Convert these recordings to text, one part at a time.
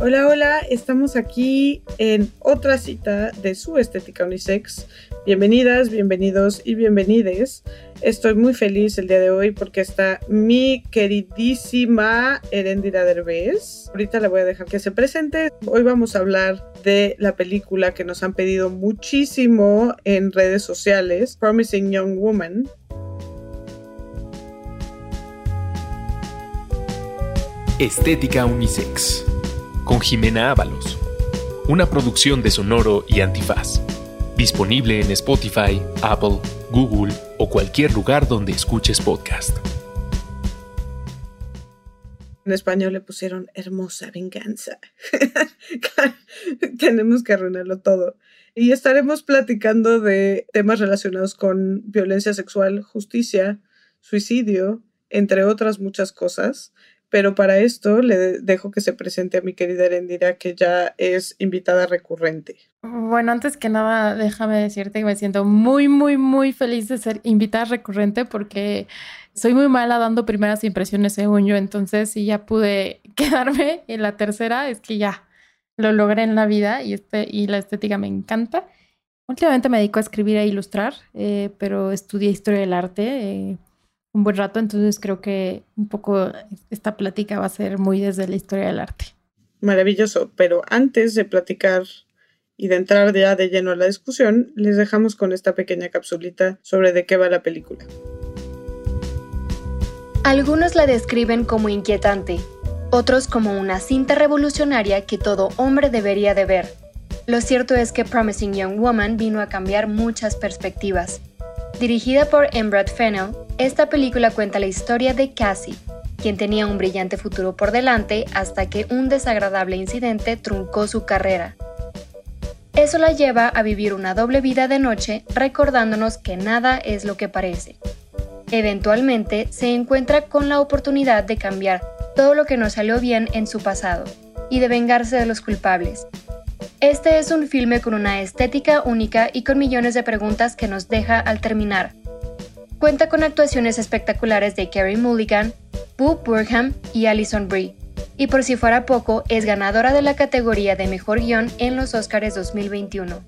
Hola, hola, estamos aquí en otra cita de su estética unisex. Bienvenidas, bienvenidos y bienvenides. Estoy muy feliz el día de hoy porque está mi queridísima Erendira Derbez. Ahorita le voy a dejar que se presente. Hoy vamos a hablar de la película que nos han pedido muchísimo en redes sociales, Promising Young Woman. Estética Unisex con Jimena Ábalos. Una producción de Sonoro y Antifaz. Disponible en Spotify, Apple, Google o cualquier lugar donde escuches podcast. En español le pusieron hermosa venganza. Tenemos que arruinarlo todo. Y estaremos platicando de temas relacionados con violencia sexual, justicia, suicidio, entre otras muchas cosas. Pero para esto le dejo que se presente a mi querida Erendira, que ya es invitada recurrente. Bueno, antes que nada, déjame decirte que me siento muy, muy, muy feliz de ser invitada recurrente porque soy muy mala dando primeras impresiones según yo. Entonces, si ya pude quedarme en la tercera, es que ya lo logré en la vida y, este, y la estética me encanta. Últimamente me dedico a escribir e ilustrar, eh, pero estudié historia del arte. Eh, un buen rato, entonces creo que un poco esta plática va a ser muy desde la historia del arte. Maravilloso, pero antes de platicar y de entrar ya de lleno a la discusión, les dejamos con esta pequeña capsulita sobre de qué va la película. Algunos la describen como inquietante, otros como una cinta revolucionaria que todo hombre debería de ver. Lo cierto es que Promising Young Woman vino a cambiar muchas perspectivas. Dirigida por Embrad Fennell, esta película cuenta la historia de Cassie, quien tenía un brillante futuro por delante hasta que un desagradable incidente truncó su carrera. Eso la lleva a vivir una doble vida de noche recordándonos que nada es lo que parece. Eventualmente se encuentra con la oportunidad de cambiar todo lo que no salió bien en su pasado y de vengarse de los culpables, este es un filme con una estética única y con millones de preguntas que nos deja al terminar. Cuenta con actuaciones espectaculares de Carey Mulligan, Boo Burham y Alison Brie. Y por si fuera poco, es ganadora de la categoría de Mejor Guión en los Oscars 2021.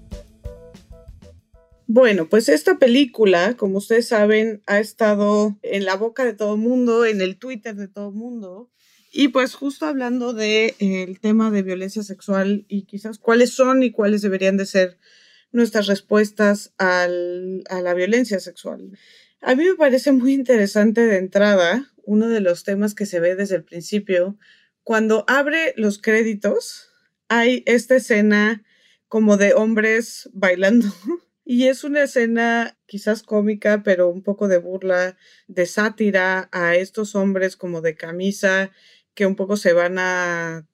Bueno, pues esta película, como ustedes saben, ha estado en la boca de todo el mundo, en el Twitter de todo el mundo. Y pues justo hablando del de, tema de violencia sexual y quizás cuáles son y cuáles deberían de ser nuestras respuestas a la violencia sexual. A mí me parece muy interesante de entrada uno de los temas que se ve desde el principio. Cuando abre los créditos, hay esta escena como de hombres bailando y es una escena quizás cómica, pero un poco de burla, de sátira a estos hombres como de camisa que un poco se van a,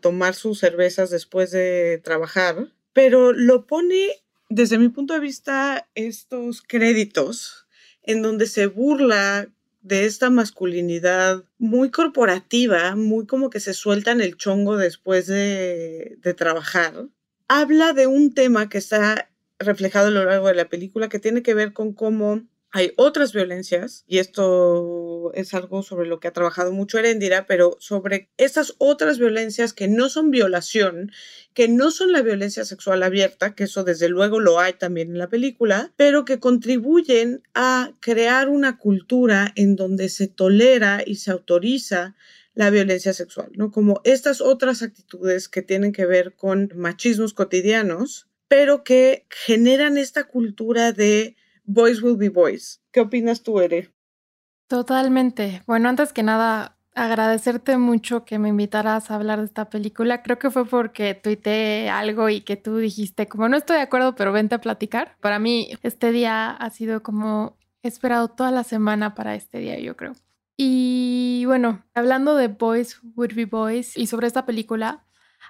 tomar sus cervezas después de trabajar, pero lo pone desde mi punto de vista estos créditos en donde se burla de esta masculinidad muy corporativa, muy como que se sueltan el chongo después de, de, trabajar, habla de un tema que está reflejado a lo largo de la película que tiene que ver con cómo hay otras violencias, y esto es algo sobre lo que ha trabajado mucho Erendira, pero sobre estas otras violencias que no son violación, que no son la violencia sexual abierta, que eso desde luego lo hay también en la película, pero que contribuyen a crear una cultura en donde se tolera y se autoriza la violencia sexual, ¿no? Como estas otras actitudes que tienen que ver con machismos cotidianos, pero que generan esta cultura de Boys Will Be Boys. ¿Qué opinas tú, Ere? Totalmente. Bueno, antes que nada, agradecerte mucho que me invitaras a hablar de esta película. Creo que fue porque tuiteé algo y que tú dijiste, como no estoy de acuerdo, pero vente a platicar. Para mí, este día ha sido como esperado toda la semana para este día, yo creo. Y bueno, hablando de Boys Would Be Boys y sobre esta película,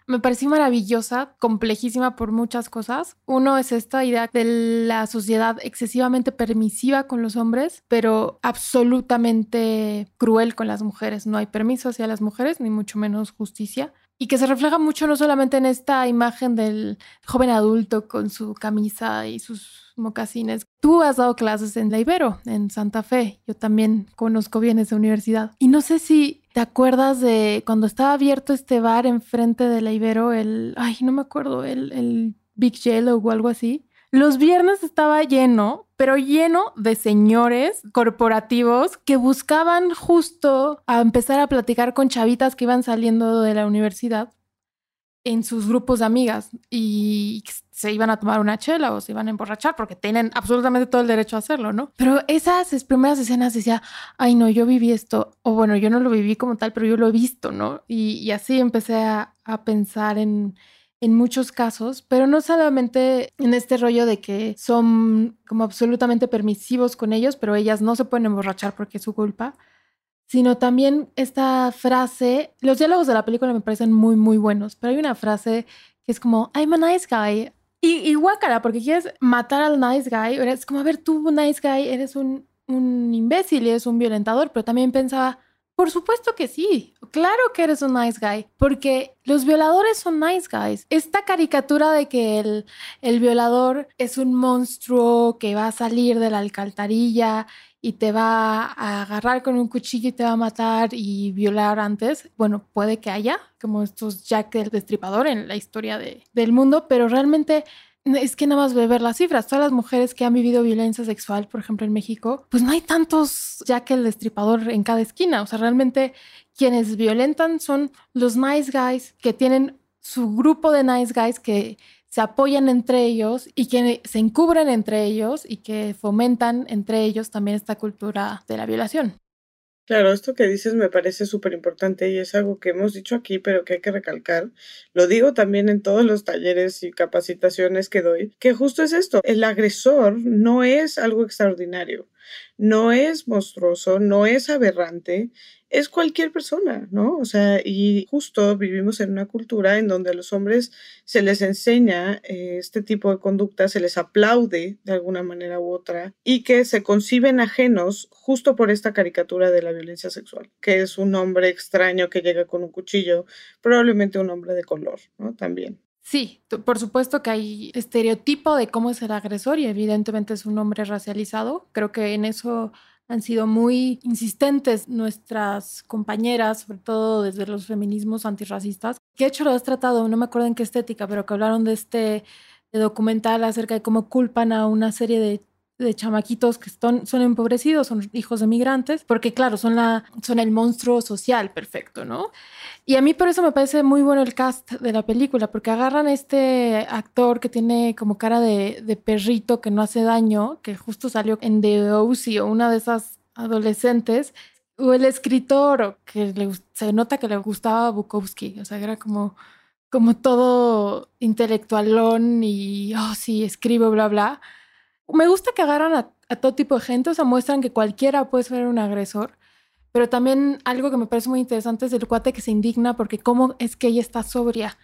me pareció maravillosa, complejísima por muchas cosas. Uno es esta idea de la sociedad excesivamente permisiva con los hombres, pero absolutamente cruel con las mujeres. No hay permiso hacia las mujeres, ni mucho menos justicia. Y que se refleja mucho no solamente en esta imagen del joven adulto con su camisa y sus mocasines. Tú has dado clases en la Ibero, en Santa Fe. Yo también conozco bien esa universidad. Y no sé si te acuerdas de cuando estaba abierto este bar enfrente de la Ibero, el, ay, no me acuerdo, el, el Big Yellow o algo así. Los viernes estaba lleno, pero lleno de señores corporativos que buscaban justo a empezar a platicar con chavitas que iban saliendo de la universidad en sus grupos de amigas y se iban a tomar una chela o se iban a emborrachar porque tienen absolutamente todo el derecho a hacerlo, ¿no? Pero esas primeras escenas decía, ay no, yo viví esto, o bueno, yo no lo viví como tal, pero yo lo he visto, ¿no? Y, así empecé a, a pensar en, en muchos casos, pero no solamente en este rollo de que son como absolutamente permisivos con ellos, pero ellas no se pueden emborrachar porque es su culpa, sino también esta frase, los diálogos de la película me parecen muy, muy buenos, pero hay una frase que es como, I'm a nice guy. Y, y guácala, porque quieres matar al nice guy, es como, a ver, tú, nice guy, eres un, un imbécil, eres un violentador, pero también pensaba, por supuesto que sí. Claro que eres un nice guy, porque los violadores son nice guys. Esta caricatura de que el, el violador es un monstruo que va a salir de la alcantarilla y te va a agarrar con un cuchillo y te va a matar y violar antes. Bueno, puede que haya, como estos Jack el Destripador en la historia de, del mundo, pero realmente es que nada más ver las cifras. Todas las mujeres que han vivido violencia sexual, por ejemplo, en México, pues no hay tantos ya que el destripador en cada esquina. O sea, realmente quienes violentan son los nice guys que tienen su grupo de nice guys que se apoyan entre ellos y que se encubren entre ellos y que fomentan entre ellos también esta cultura de la violación. Claro, esto que dices me parece súper importante y es algo que hemos dicho aquí, pero que hay que recalcar. Lo digo también en todos los talleres y capacitaciones que doy, que justo es esto, el agresor no es algo extraordinario, no es monstruoso, no es aberrante, es cualquier persona, ¿no? O sea, y justo vivimos en una cultura en donde a los hombres se les enseña eh, este tipo de conducta, se les aplaude de alguna manera u otra y que se conciben ajenos justo por esta caricatura de la violencia sexual, que es un hombre extraño que llega con un cuchillo, probablemente un hombre de color, ¿no? También. Sí, por supuesto que hay estereotipo de cómo es el agresor y evidentemente es un hombre racializado. Creo que en eso han sido muy insistentes nuestras compañeras, sobre todo desde los feminismos antirracistas, que de hecho lo has tratado, no me acuerdo en qué estética, pero que hablaron de este documental acerca de cómo culpan a una serie de de chamaquitos que son, son empobrecidos, son hijos de migrantes, porque claro, son, la, son el monstruo social perfecto, ¿no? Y a mí por eso me parece muy bueno el cast de la película, porque agarran a este actor que tiene como cara de, de perrito que no hace daño, que justo salió en The O.C. o una de esas adolescentes, o el escritor, que le, se nota que le gustaba Bukowski, o sea, era como, como todo intelectualón y, oh, sí, escribo, bla, bla me gusta que agarran a, todo tipo de gente, o sea, muestran que cualquiera puede ser un agresor, pero también algo que me parece muy interesante es el cuate que se indigna porque cómo es que ella está sobria,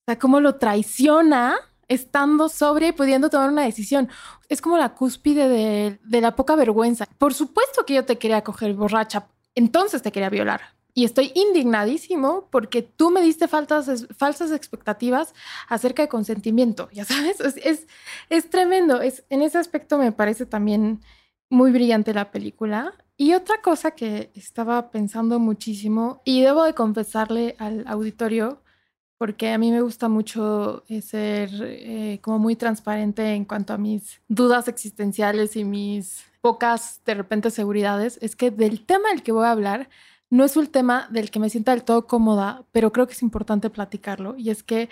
o sea, cómo lo traiciona estando sobria y pudiendo tomar una decisión. Es como la cúspide de, de la poca vergüenza. Por supuesto que yo te quería coger borracha, entonces te quería violar y estoy indignadísimo porque tú me diste faltas, falsas expectativas acerca de consentimiento, ya sabes, es, es, tremendo, es, en ese aspecto me parece también muy brillante la película. Y otra cosa que estaba pensando muchísimo, y debo de confesarle al auditorio, porque a mí me gusta mucho eh, ser eh, como muy transparente en cuanto a mis dudas existenciales y mis pocas de repente seguridades, es que del tema del que voy a hablar, no es un tema del que me sienta del todo cómoda, pero creo que es importante platicarlo. Y es que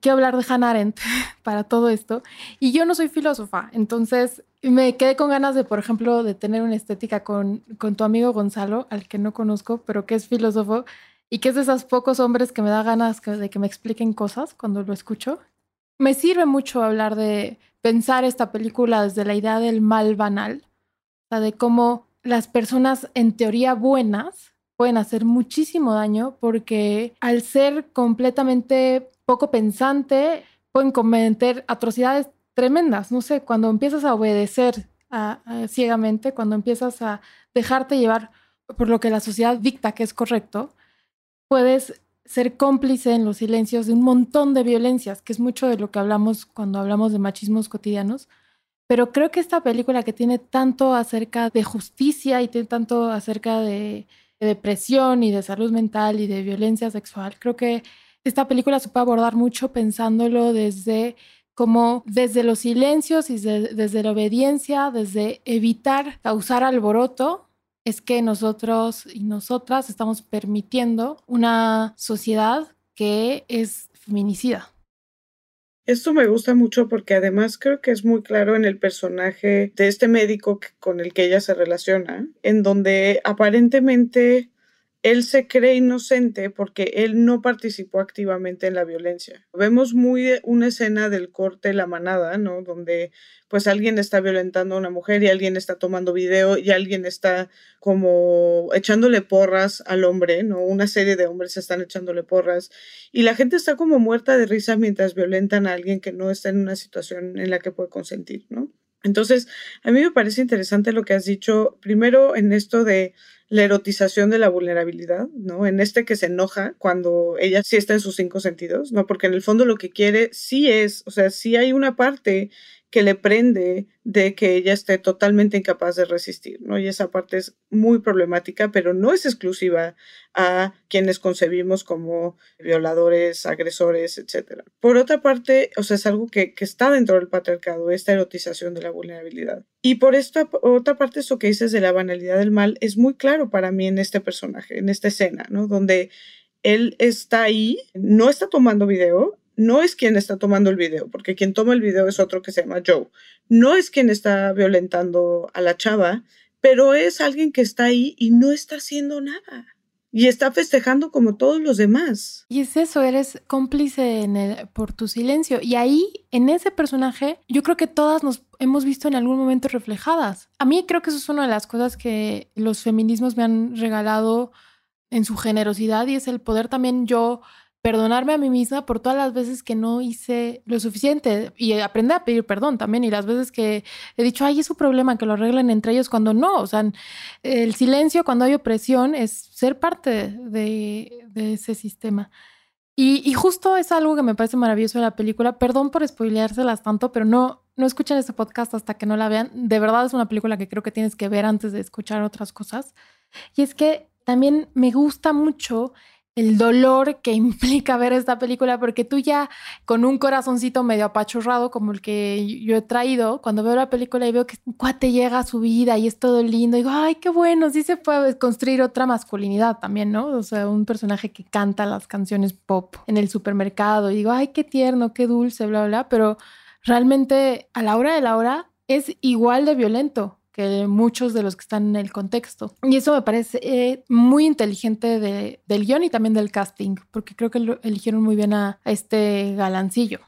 quiero hablar de Hannah Arendt para todo esto. Y yo no soy filósofa, entonces me quedé con ganas de, por ejemplo, de tener una estética con, con tu amigo Gonzalo, al que no conozco, pero que es filósofo y que es de esos pocos hombres que me da ganas de que me expliquen cosas cuando lo escucho. Me sirve mucho hablar de pensar esta película desde la idea del mal banal, de cómo las personas en teoría buenas pueden hacer muchísimo daño porque al ser completamente poco pensante, pueden cometer atrocidades tremendas. No sé, cuando empiezas a obedecer ciegamente, cuando empiezas a dejarte llevar por lo que la sociedad dicta que es correcto, puedes ser cómplice en los silencios de un montón de violencias, que es mucho de lo que hablamos cuando hablamos de machismos cotidianos. Pero creo que esta película que tiene tanto acerca de justicia y tiene tanto acerca de, depresión y de salud mental y de violencia sexual, creo que esta película puede abordar mucho pensándolo desde como desde los silencios y desde la obediencia, desde evitar causar alboroto, es que nosotros y nosotras estamos permitiendo una sociedad que es feminicida. Esto me gusta mucho porque además creo que es muy claro en el personaje de este médico con el que ella se relaciona, en donde aparentemente él se cree inocente porque él no participó activamente en la violencia. Vemos muy una escena del corte La Manada, ¿no? Donde pues alguien está violentando a una mujer y alguien está tomando video y alguien está como echándole porras al hombre, ¿no? Una serie de hombres están echándole porras y la gente está como muerta de risa mientras violentan a alguien que no está en una situación en la que puede consentir, ¿no? Entonces, a mí me parece interesante lo que has dicho, primero en esto de la erotización de la vulnerabilidad, ¿no? En este que se enoja cuando ella sí está en sus cinco sentidos, ¿no? Porque en el fondo lo que quiere sí es, o sea, sí hay una parte que le prende de que ella esté totalmente incapaz de resistir, ¿no? Y esa parte es muy problemática, pero no es exclusiva a quienes concebimos como violadores, agresores, etc. Por otra parte, o sea, es algo que, que está dentro del patriarcado, esta erotización de la vulnerabilidad. Y por esta otra parte, eso que dices de la banalidad del mal es muy claro para mí en este personaje, en esta escena, ¿no? Donde él está ahí, no está tomando video, no es quien está tomando el video, porque quien toma el video es otro que se llama Joe. No es quien está violentando a la chava, pero es alguien que está ahí y no está haciendo nada. Y está festejando como todos los demás. Y es eso, eres cómplice por tu silencio. Y ahí, en ese personaje, yo creo que todas nos hemos visto en algún momento reflejadas. A mí creo que eso es una de las cosas que los feminismos me han regalado en su generosidad y es el poder también yo perdonarme a mí misma por todas las veces que no hice lo suficiente y aprender a pedir perdón también y las veces que he dicho, ay, es su problema, que lo arreglen entre ellos cuando no, o sea, el silencio cuando hay opresión es ser parte de, ese sistema. Y, justo es algo que me parece maravilloso de la película, perdón por spoileárselas tanto, pero no, no escuchen este podcast hasta que no la vean, de verdad es una película que creo que tienes que ver antes de escuchar otras cosas. Y es que también me gusta mucho el dolor que implica ver esta película, porque tú ya con un corazoncito medio apachurrado como el que yo he traído, cuando veo la película y veo que un cuate llega a su vida y es todo lindo, digo, ay, qué bueno, sí se puede construir otra masculinidad también, ¿no? O sea, un personaje que canta las canciones pop en el supermercado y digo, ay, qué tierno, qué dulce, bla, bla, pero realmente a la hora de la hora es igual de violento que muchos de los que están en el contexto. Y eso me parece eh, muy inteligente de, del guion y también del casting, porque creo que eligieron muy bien a, este galancillo.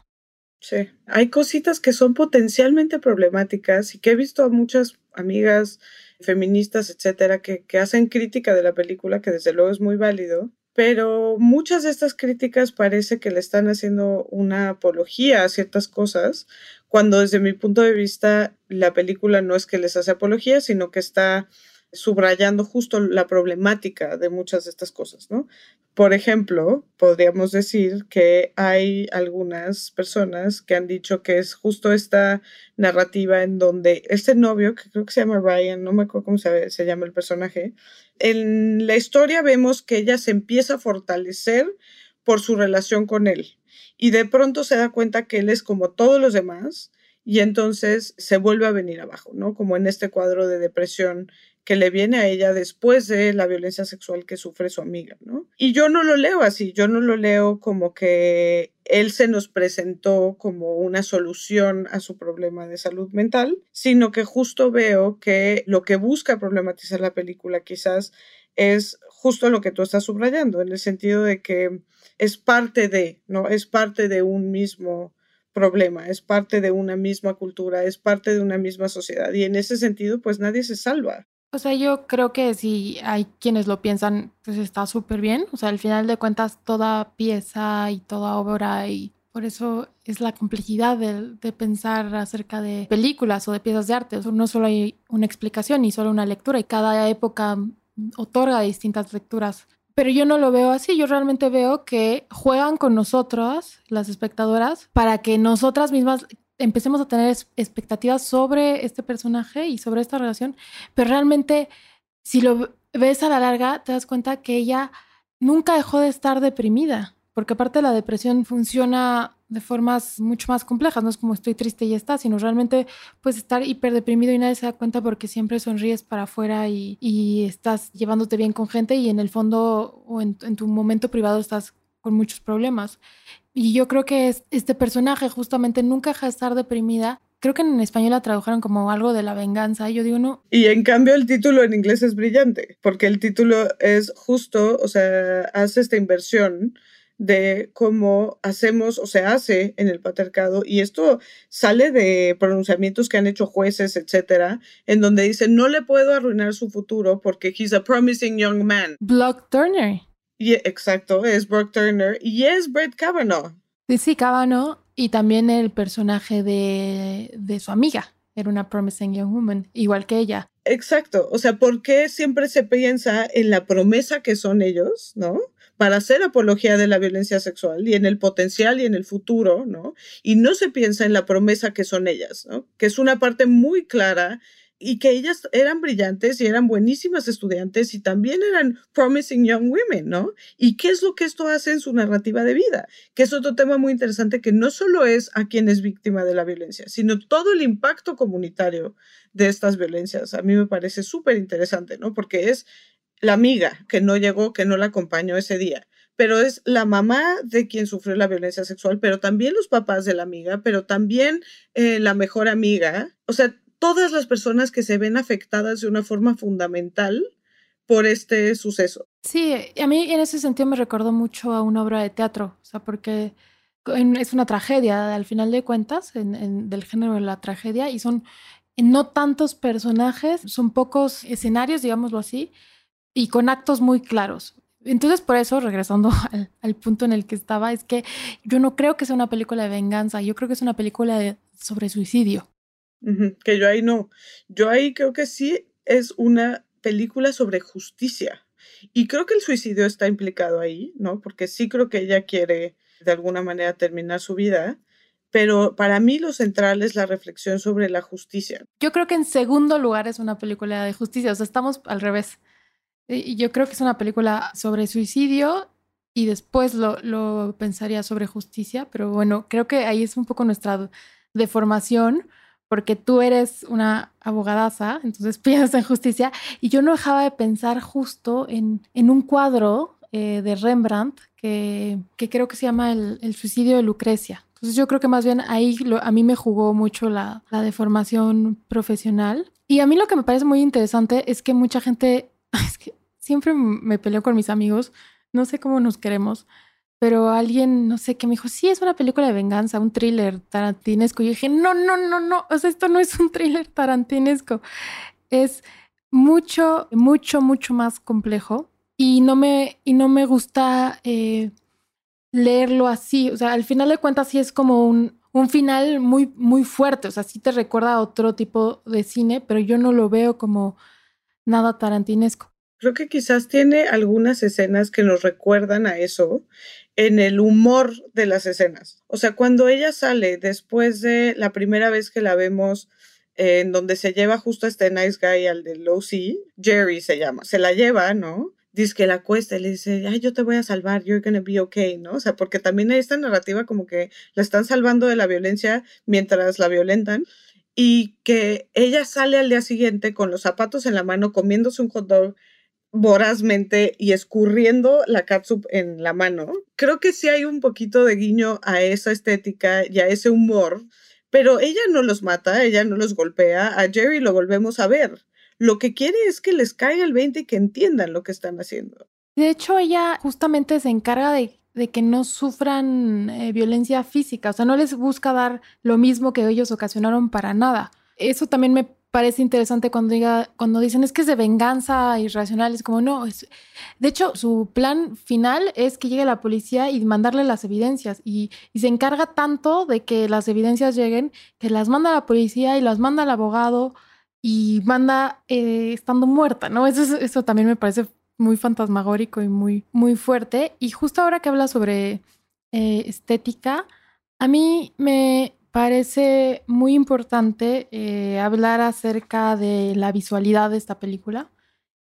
Sí, hay cositas que son potencialmente problemáticas y que he visto a muchas amigas feministas, etcétera, que, que hacen crítica de la película, que desde luego es muy válido, pero muchas de estas críticas parece que le están haciendo una apología a ciertas cosas, cuando desde mi punto de vista la película no es que les hace apología, sino que está subrayando justo la problemática de muchas de estas cosas, ¿no? Por ejemplo, podríamos decir que hay algunas personas que han dicho que es justo esta narrativa en donde este novio, que creo que se llama Ryan, no me acuerdo cómo se, se llama el personaje, en la historia vemos que ella se empieza a fortalecer por su relación con él y de pronto se da cuenta que él es como todos los demás y entonces se vuelve a venir abajo, ¿no? Como en este cuadro de depresión que le viene a ella después de la violencia sexual que sufre su amiga, ¿no? Y yo no lo leo así, yo no lo leo como que él se nos presentó como una solución a su problema de salud mental, sino que justo veo que lo que busca problematizar la película quizás es justo lo que tú estás subrayando, en el sentido de que es parte de, ¿no? Es parte de un mismo problema, es parte de una misma cultura, es parte de una misma sociedad y en ese sentido pues nadie se salva. O sea, yo creo que si hay quienes lo piensan, pues está súper bien. O sea, al final de cuentas, toda pieza y toda obra y por eso es la complejidad de, pensar acerca de películas o de piezas de arte. O sea, no solo hay una explicación ni solo una lectura y cada época otorga distintas lecturas. Pero yo no lo veo así, yo realmente veo que juegan con nosotras, las espectadoras, para que nosotras mismas empecemos a tener expectativas sobre este personaje y sobre esta relación, pero realmente si lo ves a la larga, te das cuenta que ella nunca dejó de estar deprimida, porque aparte la depresión funciona de formas mucho más complejas, no es como estoy triste y ya está, sino realmente puedes estar hiper deprimido y nadie se da cuenta porque siempre sonríes para afuera y, estás llevándote bien con gente y en el fondo o en, tu momento privado estás con muchos problemas. Y yo creo que este personaje justamente nunca deja de estar deprimida creo que en español la tradujeron como algo de la venganza. Yo digo, no. Y en cambio el título en inglés es brillante, porque el título es justo, o sea, hace esta inversión de cómo hacemos o se hace en el patriarcado y esto sale de pronunciamientos que han hecho jueces, etcétera, en donde dicen no le puedo arruinar su futuro porque he's a promising young man. Block Turner. Y, exacto, es Brock Turner y es Brett Kavanaugh. Sí, sí, Kavanaugh y también el personaje de, de su amiga. Era una promising young woman, igual que ella. Exacto, o sea, ¿por qué siempre se piensa en la promesa que son ellos, ¿no? Para hacer apología de la violencia sexual y en el potencial y en el futuro, ¿no? Y no se piensa en la promesa que son ellas, ¿no? Que es una parte muy clara y que ellas eran brillantes y eran buenísimas estudiantes y también eran promising young women, ¿no? ¿Y qué es lo que esto hace en su narrativa de vida? Que es otro tema muy interesante que no solo es a quien es víctima de la violencia, sino todo el impacto comunitario de estas violencias. A mí me parece súper interesante, ¿no? Porque es la amiga que no llegó, que no la acompañó ese día, pero es la mamá de quien sufrió la violencia sexual, pero también los papás de la amiga, pero también eh, la mejor amiga, o sea, todas las personas que se ven afectadas de una forma fundamental por este suceso. Sí, a mí en ese sentido me recordó mucho a una obra de teatro, o sea, porque es una tragedia al final de cuentas, del género de la tragedia, y son no tantos personajes, son pocos escenarios, digámoslo así, y con actos muy claros. Entonces, por eso, regresando al, punto en el que estaba, es que yo no creo que sea una película de venganza, yo creo que es una película de, sobre suicidio. que yo ahí no. Yo ahí creo que sí es una película sobre justicia. Y creo que el suicidio está implicado ahí, ¿no? Porque sí creo que ella quiere de alguna manera terminar su vida, pero para mí lo central es la reflexión sobre la justicia. Yo creo que en segundo lugar es una película de justicia, o sea, estamos al revés. Y yo creo que es una película sobre suicidio y después lo, lo, pensaría sobre justicia, pero bueno, creo que ahí es un poco nuestra deformación, porque tú eres una abogadaza, entonces piensas en justicia, y yo no dejaba de pensar justo en, en un cuadro eh, de Rembrandt que, que, creo que se llama el, el, suicidio de Lucrecia. Entonces yo creo que más bien ahí a mí me jugó mucho la, la deformación profesional. Y a mí lo que me parece muy interesante es que mucha gente es que siempre me peleo con mis amigos, no sé cómo nos queremos, pero alguien, no sé, que me dijo, sí, es una película de venganza, un thriller tarantinesco. Y yo dije, no, no, no, no, o sea, esto no es un thriller tarantinesco, es mucho, mucho, mucho más complejo y no me, y no me gusta eh, leerlo así, o sea, al final de cuentas sí es como un, un final muy, muy fuerte, o sea, sí te recuerda a otro tipo de cine, pero yo no lo veo como nada tarantinesco. Creo que quizás tiene algunas escenas que nos recuerdan a eso en el humor de las escenas. O sea, cuando ella sale después de la primera vez que la vemos en donde se lleva justo a este nice guy al de Low Sea, Jerry se llama, se la lleva, ¿no? Dice que la cuesta y le dice, ay, yo te voy a salvar, you're gonna be okay, ¿no? O sea, porque también hay esta narrativa como que la están salvando de la violencia mientras la violentan y que ella sale al día siguiente con los zapatos en la mano comiéndose un hot dog vorazmente y escurriendo la catsup en la mano. Creo que sí hay un poquito de guiño a esa estética y a ese humor, pero ella no los mata, ella no los golpea, a Jerry lo volvemos a ver. Lo que quiere es que les caiga el 20 y que entiendan lo que están haciendo. De hecho, ella justamente se encarga de de que no sufran eh, violencia física, o sea, no les busca dar lo mismo que ellos ocasionaron para nada. Eso también me parece interesante cuando, diga, cuando dicen es que es de venganza irracional, es como no, es... de hecho su plan final es que llegue la policía y mandarle las evidencias y, se encarga tanto de que las evidencias lleguen que las manda la policía y las manda al abogado y manda eh, estando muerta, ¿no? Eso, eso también me parece muy fantasmagórico y muy, muy fuerte. Y justo ahora que habla sobre eh, estética, a mí me parece muy importante eh, hablar acerca de la visualidad de esta película.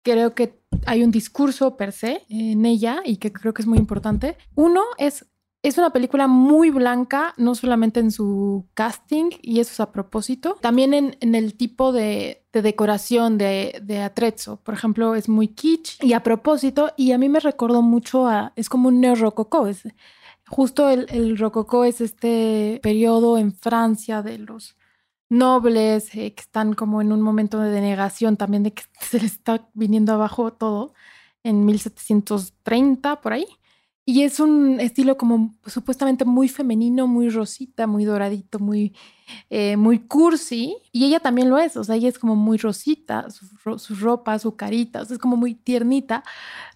Creo que hay un discurso per se en ella y que creo que es muy importante. Uno es es una película muy blanca, no solamente en su casting, y eso es a propósito, también en, el tipo de, decoración de, de, atrezzo. Por ejemplo, es muy kitsch y a propósito, y a mí me recordó mucho a, es como un neorrococó. Es, justo el, el rococó es este periodo en Francia de los nobles eh, que están como en un momento de denegación también de que se les está viniendo abajo todo en 1730 por ahí. Y es un estilo como supuestamente muy femenino, muy rosita, muy doradito, muy, eh, muy cursi. Y ella también lo es, o sea, ella es como muy rosita, su, ropa, su carita, o sea, es como muy tiernita,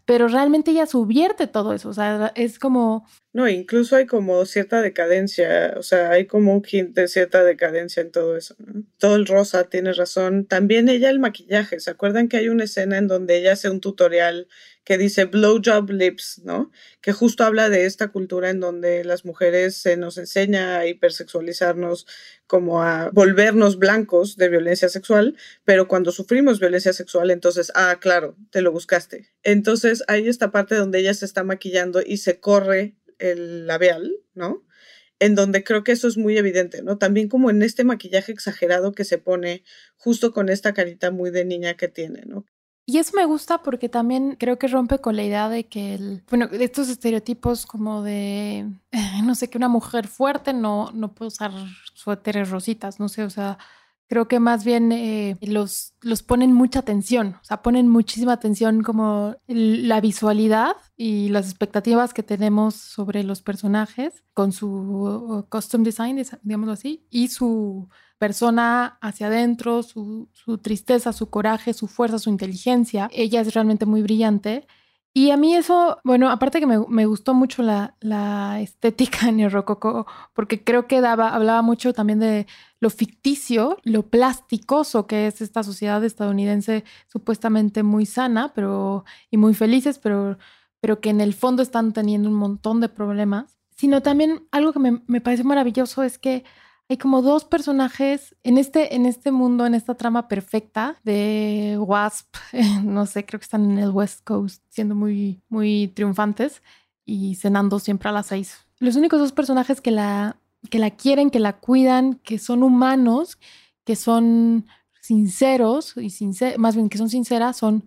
pero realmente ella subvierte todo eso, o sea, es como... No, incluso hay como cierta decadencia, o sea, hay como un hint de cierta decadencia en todo eso. Todo el rosa, tiene razón. También ella el maquillaje, ¿se acuerdan que hay una escena en donde ella hace un tutorial que dice blowjob lips, ¿no? Que justo habla de esta cultura en donde las mujeres se nos enseña a hipersexualizarnos, como a volvernos blancos de violencia sexual, pero cuando sufrimos violencia sexual, entonces, ah, claro, te lo buscaste. Entonces hay esta parte donde ella se está maquillando y se corre el labial, ¿no? En donde creo que eso es muy evidente, ¿no? También como en este maquillaje exagerado que se pone justo con esta carita muy de niña que tiene, ¿no? Y eso me gusta porque también creo que rompe con la idea de que, el, bueno, de estos estereotipos como de, no sé, que una mujer fuerte no, no puede usar suéteres rositas, no sé, o sea, creo que más bien eh, los, los ponen mucha atención, o sea, ponen muchísima atención como la visualidad y las expectativas que tenemos sobre los personajes con su costume design, digámoslo así, y su persona hacia adentro, su, tristeza, su coraje, su fuerza, su inteligencia. Ella es realmente muy brillante. Y a mí eso, bueno, aparte que me, gustó mucho la, la, estética en el rococo, porque creo que daba, hablaba mucho también de lo ficticio, lo plasticoso que es esta sociedad estadounidense supuestamente muy sana pero, y muy felices, pero, pero que en el fondo están teniendo un montón de problemas. Sino también algo que me, me parece maravilloso es que hay como dos personajes en este, en este mundo, en esta trama perfecta de Wasp. No sé, creo que están en el West Coast siendo muy, muy triunfantes y cenando siempre a las seis. Los únicos dos personajes que la, que la quieren, que la cuidan, que son humanos, que son sinceros y más bien que son sinceras, son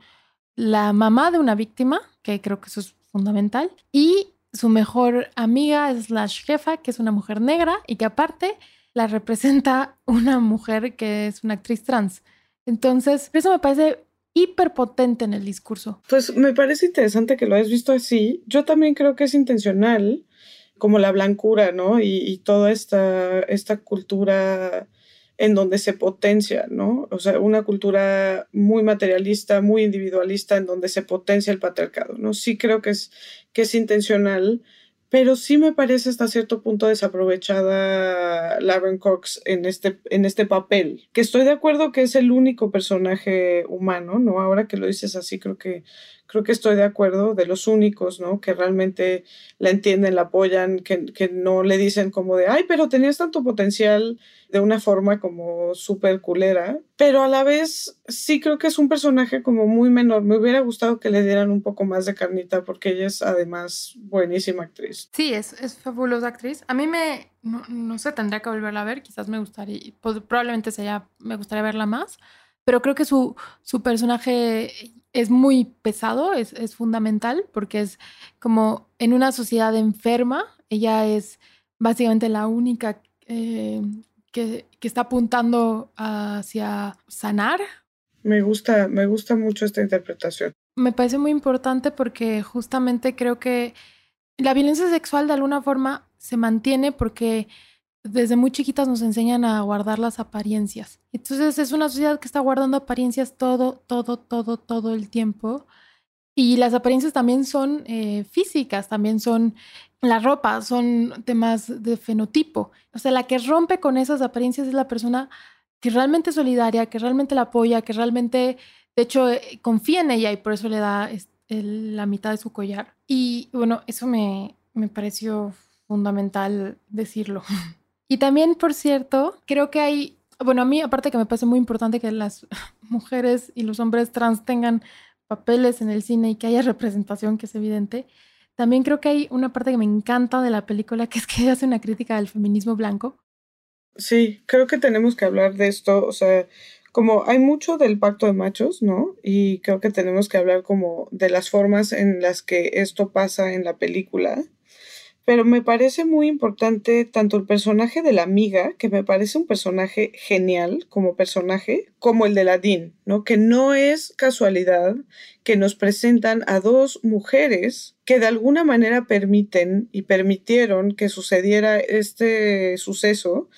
la mamá de una víctima, que creo que eso es fundamental, y su mejor amiga slash jefa, que es una mujer negra y que aparte la representa una mujer que es una actriz trans. Entonces, eso me parece hiperpotente en el discurso. Pues me parece interesante que lo hayas visto así. Yo también creo que es intencional, como la blancura, ¿no? Y, toda esta, esta cultura en donde se potencia, ¿no? O sea, una cultura muy materialista, muy individualista, en donde se potencia el patriarcado, ¿no? Sí creo que es, que es intencional pero sí me parece hasta cierto punto desaprovechada Lauren Cox en este, en este papel, que estoy de acuerdo que es el único personaje humano, ¿no? Ahora que lo dices así, creo que creo que estoy de acuerdo, de los únicos, ¿no? Que realmente la entienden, la apoyan, que, que no le dicen como de, ay, pero tenías tanto potencial de una forma como súper culera, pero a la vez sí creo que es un personaje como muy menor. Me hubiera gustado que le dieran un poco más de carnita porque ella es además buenísima actriz. Sí, es, es fabulosa actriz. A mí me, no, no sé, tendría que volverla a ver, quizás me gustaría, probablemente sería, me gustaría verla más, pero creo que su, su personaje es muy pesado, es, es, fundamental, porque es como en una sociedad enferma, ella es básicamente la única eh, que, que, está apuntando hacia sanar. Me gusta, me gusta mucho esta interpretación. Me parece muy importante porque justamente creo que la violencia sexual de alguna forma se mantiene porque desde muy chiquitas nos enseñan a guardar las apariencias. Entonces es una sociedad que está guardando apariencias todo, todo, todo, todo el tiempo. Y las apariencias también son eh, físicas, también son la ropa, son temas de fenotipo. O sea, la que rompe con esas apariencias es la persona que realmente es solidaria, que realmente la apoya, que realmente, de hecho, eh, confía en ella y por eso le da la mitad de su collar. Y bueno, eso me, me pareció fundamental decirlo. Y también, por cierto, creo que hay, bueno, a mí aparte que me parece muy importante que las mujeres y los hombres trans tengan papeles en el cine y que haya representación, que es evidente, también creo que hay una parte que me encanta de la película, que es que hace una crítica del feminismo blanco. Sí, creo que tenemos que hablar de esto, o sea, como hay mucho del pacto de machos, ¿no? Y creo que tenemos que hablar como de las formas en las que esto pasa en la película. Pero me parece muy importante tanto el personaje de la amiga, que me parece un personaje genial como personaje, como el de la Dean, ¿no? Que no es casualidad que nos presentan a dos mujeres que de alguna manera permiten y permitieron que sucediera este suceso,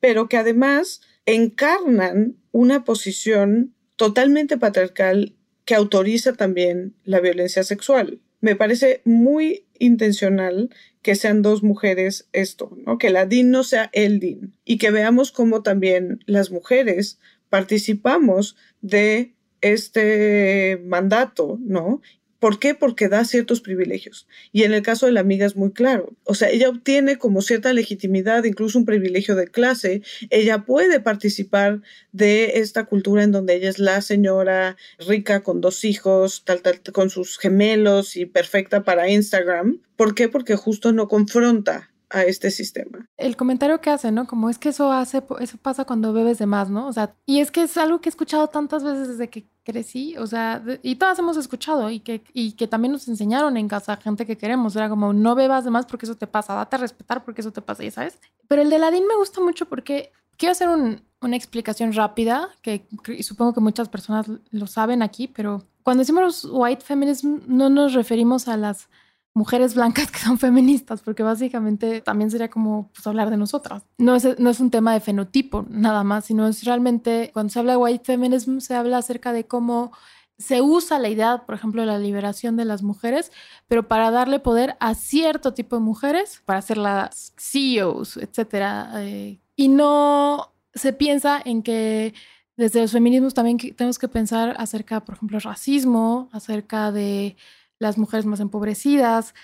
pero que además encarnan una posición totalmente patriarcal que autoriza también la violencia sexual. Me parece muy intencional que sean dos mujeres esto, ¿no? Que la DIN no sea el DIN y que veamos cómo también las mujeres participamos de este mandato, ¿no? ¿Por qué? Porque da ciertos privilegios. Y en el caso de la amiga es muy claro. O sea, ella obtiene como cierta legitimidad, incluso un privilegio de clase. Ella puede participar de esta cultura en donde ella es la señora rica con dos hijos, tal, tal, con sus gemelos y perfecta para Instagram. ¿Por qué? Porque justo no confronta a este sistema. El comentario que hace, ¿no? Como es que eso hace, eso pasa cuando bebes de más, ¿no? O sea, y es que es algo que he escuchado tantas veces desde que crecí, o sea, y todas hemos escuchado y que, y que también nos enseñaron en casa gente que queremos, era como no bebas de más porque eso te pasa, date a respetar porque eso te pasa, ya sabes. Pero el de Ladín me gusta mucho porque quiero hacer una explicación rápida, que, que supongo que muchas personas lo saben aquí, pero cuando decimos white feminism no nos referimos a las mujeres blancas que son feministas, porque básicamente también sería como pues, hablar de nosotras. No es, no es un tema de fenotipo nada más, sino es realmente, cuando se habla de white feminism, se habla acerca de cómo se usa la idea, por ejemplo, de la liberación de las mujeres, pero para darle poder a cierto tipo de mujeres, para hacerlas CEOs, etcétera. Eh, y no se piensa en que desde los feminismos también tenemos que pensar acerca, por ejemplo, racismo, acerca de las mujeres más empobrecidas.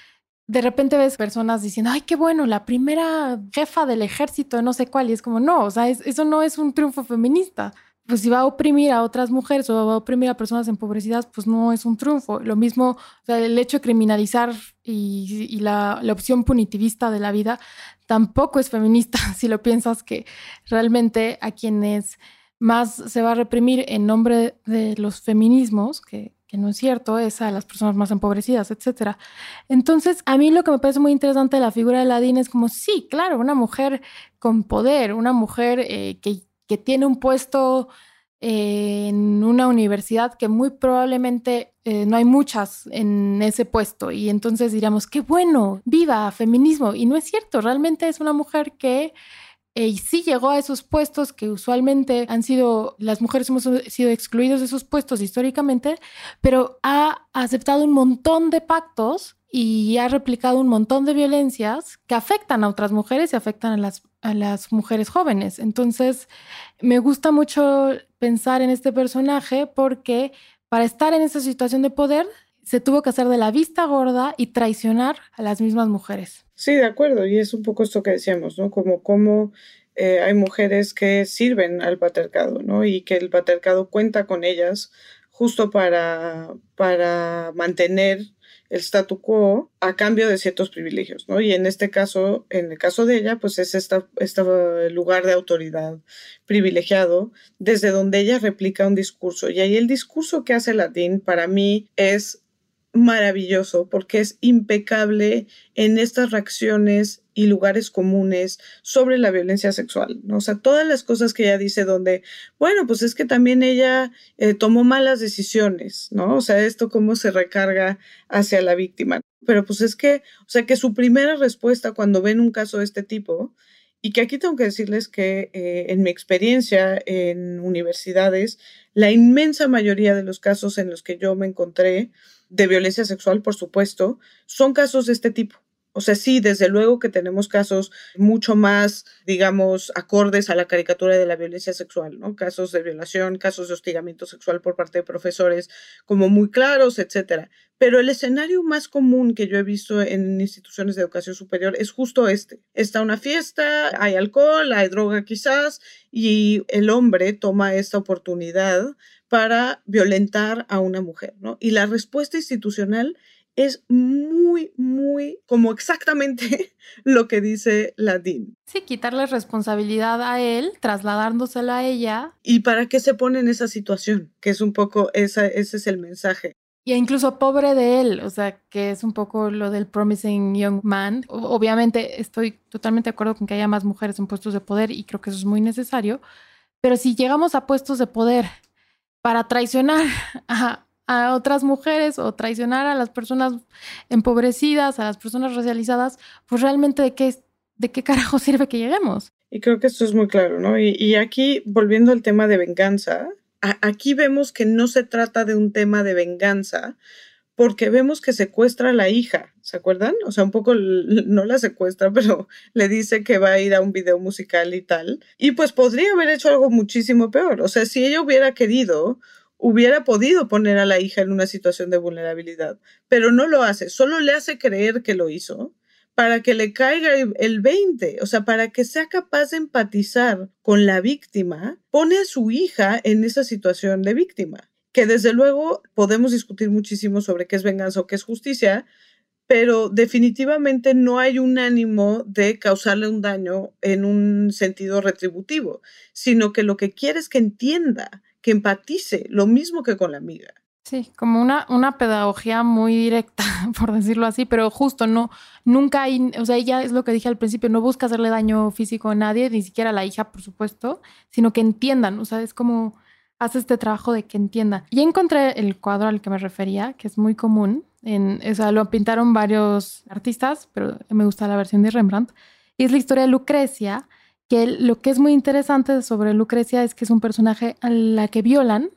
De repente ves personas diciendo, ay, qué bueno, la primera jefa del ejército, no sé cuál, y es como, no, o sea, eso no es un triunfo feminista. Pues si va a oprimir a otras mujeres o va a oprimir a personas empobrecidas, pues no es un triunfo. Lo mismo, o sea, el hecho de criminalizar y, la, la opción punitivista de la vida tampoco es feminista si lo piensas que realmente a quienes más se va a reprimir en nombre de los feminismos, que no es cierto, es a las personas más empobrecidas, etc. Entonces, a mí lo que me parece muy interesante de la figura de Ladín es como, sí, claro, una mujer con poder, una mujer eh, que, que, tiene un puesto eh, en una universidad que muy probablemente eh, no hay muchas en ese puesto y entonces diríamos, qué bueno, viva feminismo. Y no es cierto, realmente es una mujer que y sí llegó a esos puestos que usualmente han sido, las mujeres hemos sido excluidos de esos puestos históricamente, pero ha aceptado un montón de pactos y ha replicado un montón de violencias que afectan a otras mujeres y afectan a las, a las mujeres jóvenes. Entonces, me gusta mucho pensar en este personaje porque para estar en esa situación de poder se tuvo que hacer de la vista gorda y traicionar a las mismas mujeres. Sí, de acuerdo, y es un poco esto que decíamos, ¿no? Como cómo eh, hay mujeres que sirven al patriarcado, ¿no? Y que el patriarcado cuenta con ellas justo para, para mantener el statu quo a cambio de ciertos privilegios, ¿no? Y en este caso, en el caso de ella, pues es este lugar de autoridad privilegiado desde donde ella replica un discurso. Y ahí el discurso que hace Latín para mí es maravilloso porque es impecable en estas reacciones y lugares comunes sobre la violencia sexual, ¿no? O sea, todas las cosas que ella dice donde, bueno, pues es que también ella eh, tomó malas decisiones, ¿no? O sea, esto cómo se recarga hacia la víctima. Pero pues es que, o sea, que su primera respuesta cuando ven un caso de este tipo, y que aquí tengo que decirles que eh, en mi experiencia en universidades, la inmensa mayoría de los casos en los que yo me encontré, de violencia sexual, por supuesto, son casos de este tipo. O sea, sí, desde luego que tenemos casos mucho más, digamos, acordes a la caricatura de la violencia sexual, ¿no? Casos de violación, casos de hostigamiento sexual por parte de profesores como muy claros, etcétera. Pero el escenario más común que yo he visto en instituciones de educación superior es justo este. Está una fiesta, hay alcohol, hay droga quizás, y el hombre toma esta oportunidad para violentar a una mujer, ¿no? Y la respuesta institucional es muy, muy como exactamente lo que dice la DIN. Sí, quitarle responsabilidad a él, trasladándosela a ella. ¿Y para qué se pone en esa situación? Que es un poco, esa, ese es el mensaje. Y incluso pobre de él, o sea, que es un poco lo del promising young man. Obviamente estoy totalmente de acuerdo con que haya más mujeres en puestos de poder y creo que eso es muy necesario, pero si llegamos a puestos de poder para traicionar a, a otras mujeres o traicionar a las personas empobrecidas, a las personas racializadas, pues realmente de qué, de qué carajo sirve que lleguemos. Y creo que esto es muy claro, ¿no? Y, y aquí, volviendo al tema de venganza, aquí vemos que no se trata de un tema de venganza, porque vemos que secuestra a la hija, ¿se acuerdan? O sea, un poco no la secuestra, pero le dice que va a ir a un video musical y tal. Y pues podría haber hecho algo muchísimo peor. O sea, si ella hubiera querido, hubiera podido poner a la hija en una situación de vulnerabilidad, pero no lo hace, solo le hace creer que lo hizo para que le caiga el 20, o sea, para que sea capaz de empatizar con la víctima, pone a su hija en esa situación de víctima, que desde luego podemos discutir muchísimo sobre qué es venganza o qué es justicia, pero definitivamente no hay un ánimo de causarle un daño en un sentido retributivo, sino que lo que quiere es que entienda, que empatice, lo mismo que con la amiga. Sí, como una, una pedagogía muy directa, por decirlo así, pero justo no, nunca hay, o sea, ella es lo que dije al principio, no busca hacerle daño físico a nadie, ni siquiera a la hija, por supuesto, sino que entiendan, o sea, es como hace este trabajo de que entienda. Y encontré el cuadro al que me refería, que es muy común, en, o sea, lo pintaron varios artistas, pero me gusta la versión de Rembrandt, y es la historia de Lucrecia, que lo que es muy interesante sobre Lucrecia es que es un personaje a la que violan,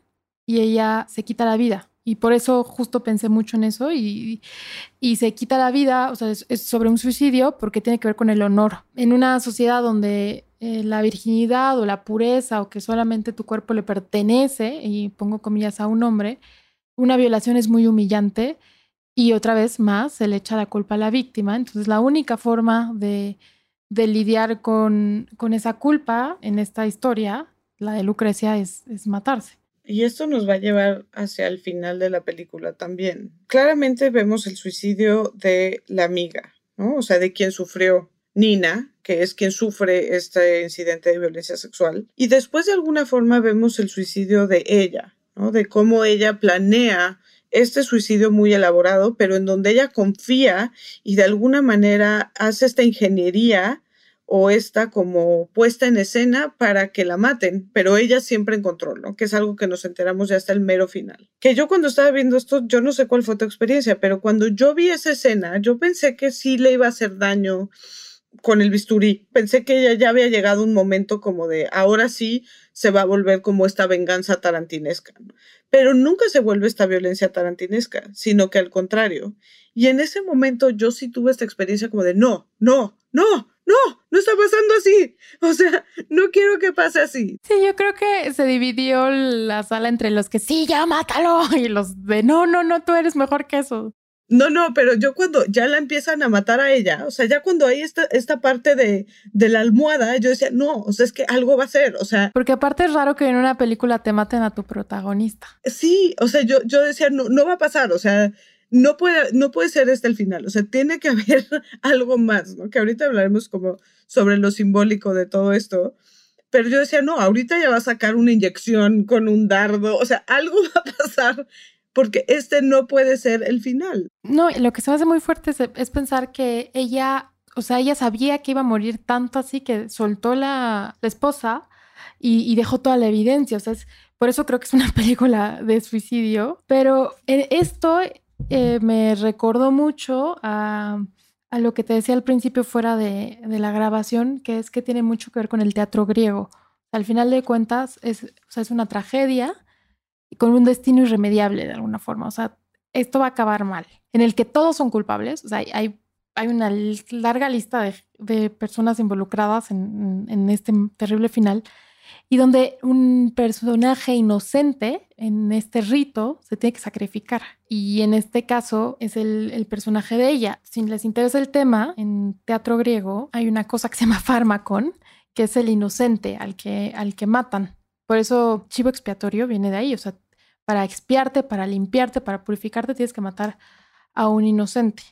y ella se quita la vida. Y por eso justo pensé mucho en eso y, y se quita la vida, o sea, es, sobre un suicidio porque tiene que ver con el honor. En una sociedad donde eh, la virginidad o la pureza o que solamente tu cuerpo le pertenece, y pongo comillas a un hombre, una violación es muy humillante y otra vez más se le echa la culpa a la víctima. Entonces la única forma de, de lidiar con, con esa culpa en esta historia, la de Lucrecia, es, es matarse. Y esto nos va a llevar hacia el final de la película también. Claramente vemos el suicidio de la amiga, ¿no? O sea, de quien sufrió Nina, que es quien sufre este incidente de violencia sexual. Y después de alguna forma vemos el suicidio de ella, ¿no? De cómo ella planea este suicidio muy elaborado, pero en donde ella confía y de alguna manera hace esta ingeniería o está como puesta en escena para que la maten, pero ella siempre en control, ¿no? Que es algo que nos enteramos ya hasta el mero final. Que yo cuando estaba viendo esto, yo no sé cuál fue tu experiencia, pero cuando yo vi esa escena, yo pensé que sí le iba a hacer daño con el bisturí. Pensé que ella ya había llegado un momento como de ahora sí se va a volver como esta venganza tarantinesca. Pero nunca se vuelve esta violencia tarantinesca, sino que al contrario. Y en ese momento yo sí tuve esta experiencia como de no, no, no, no, no está pasando así. O sea, no quiero que pase así. Sí, yo creo que se dividió la sala entre los que sí, ya mátalo y los de no, no, no, tú eres mejor que eso. No, no, pero yo cuando ya la empiezan a matar a ella, o sea, ya cuando hay esta, esta parte de, de la almohada, yo decía, no, o sea, es que algo va a ser, o sea. Porque aparte es raro que en una película te maten a tu protagonista. Sí, o sea, yo, yo decía, no, no va a pasar, o sea, no puede, no puede ser este el final, o sea, tiene que haber algo más, ¿no? Que ahorita hablaremos como sobre lo simbólico de todo esto, pero yo decía, no, ahorita ya va a sacar una inyección con un dardo, o sea, algo va a pasar porque este no puede ser el final. No, lo que se me hace muy fuerte es, pensar que ella, o sea, ella sabía que iba a morir tanto así que soltó la, la esposa y, dejó toda la evidencia, o sea, es, por eso creo que es una película de suicidio, pero esto eh, me recordó mucho a, lo que te decía al principio fuera de, la grabación, que es que tiene mucho que ver con el teatro griego. Al final de cuentas, es, o sea, es una tragedia con un destino irremediable de alguna forma. O sea, esto va a acabar mal, en el que todos son culpables. O sea, hay, hay una larga lista de, personas involucradas en, este terrible final y donde un personaje inocente en este rito se tiene que sacrificar. Y en este caso es el, personaje de ella. Si les interesa el tema, en teatro griego hay una cosa que se llama fármacon, que es el inocente al que, al que matan. Por eso chivo expiatorio viene de ahí. O sea, para expiarte, para limpiarte, para purificarte, tienes que matar a un inocente.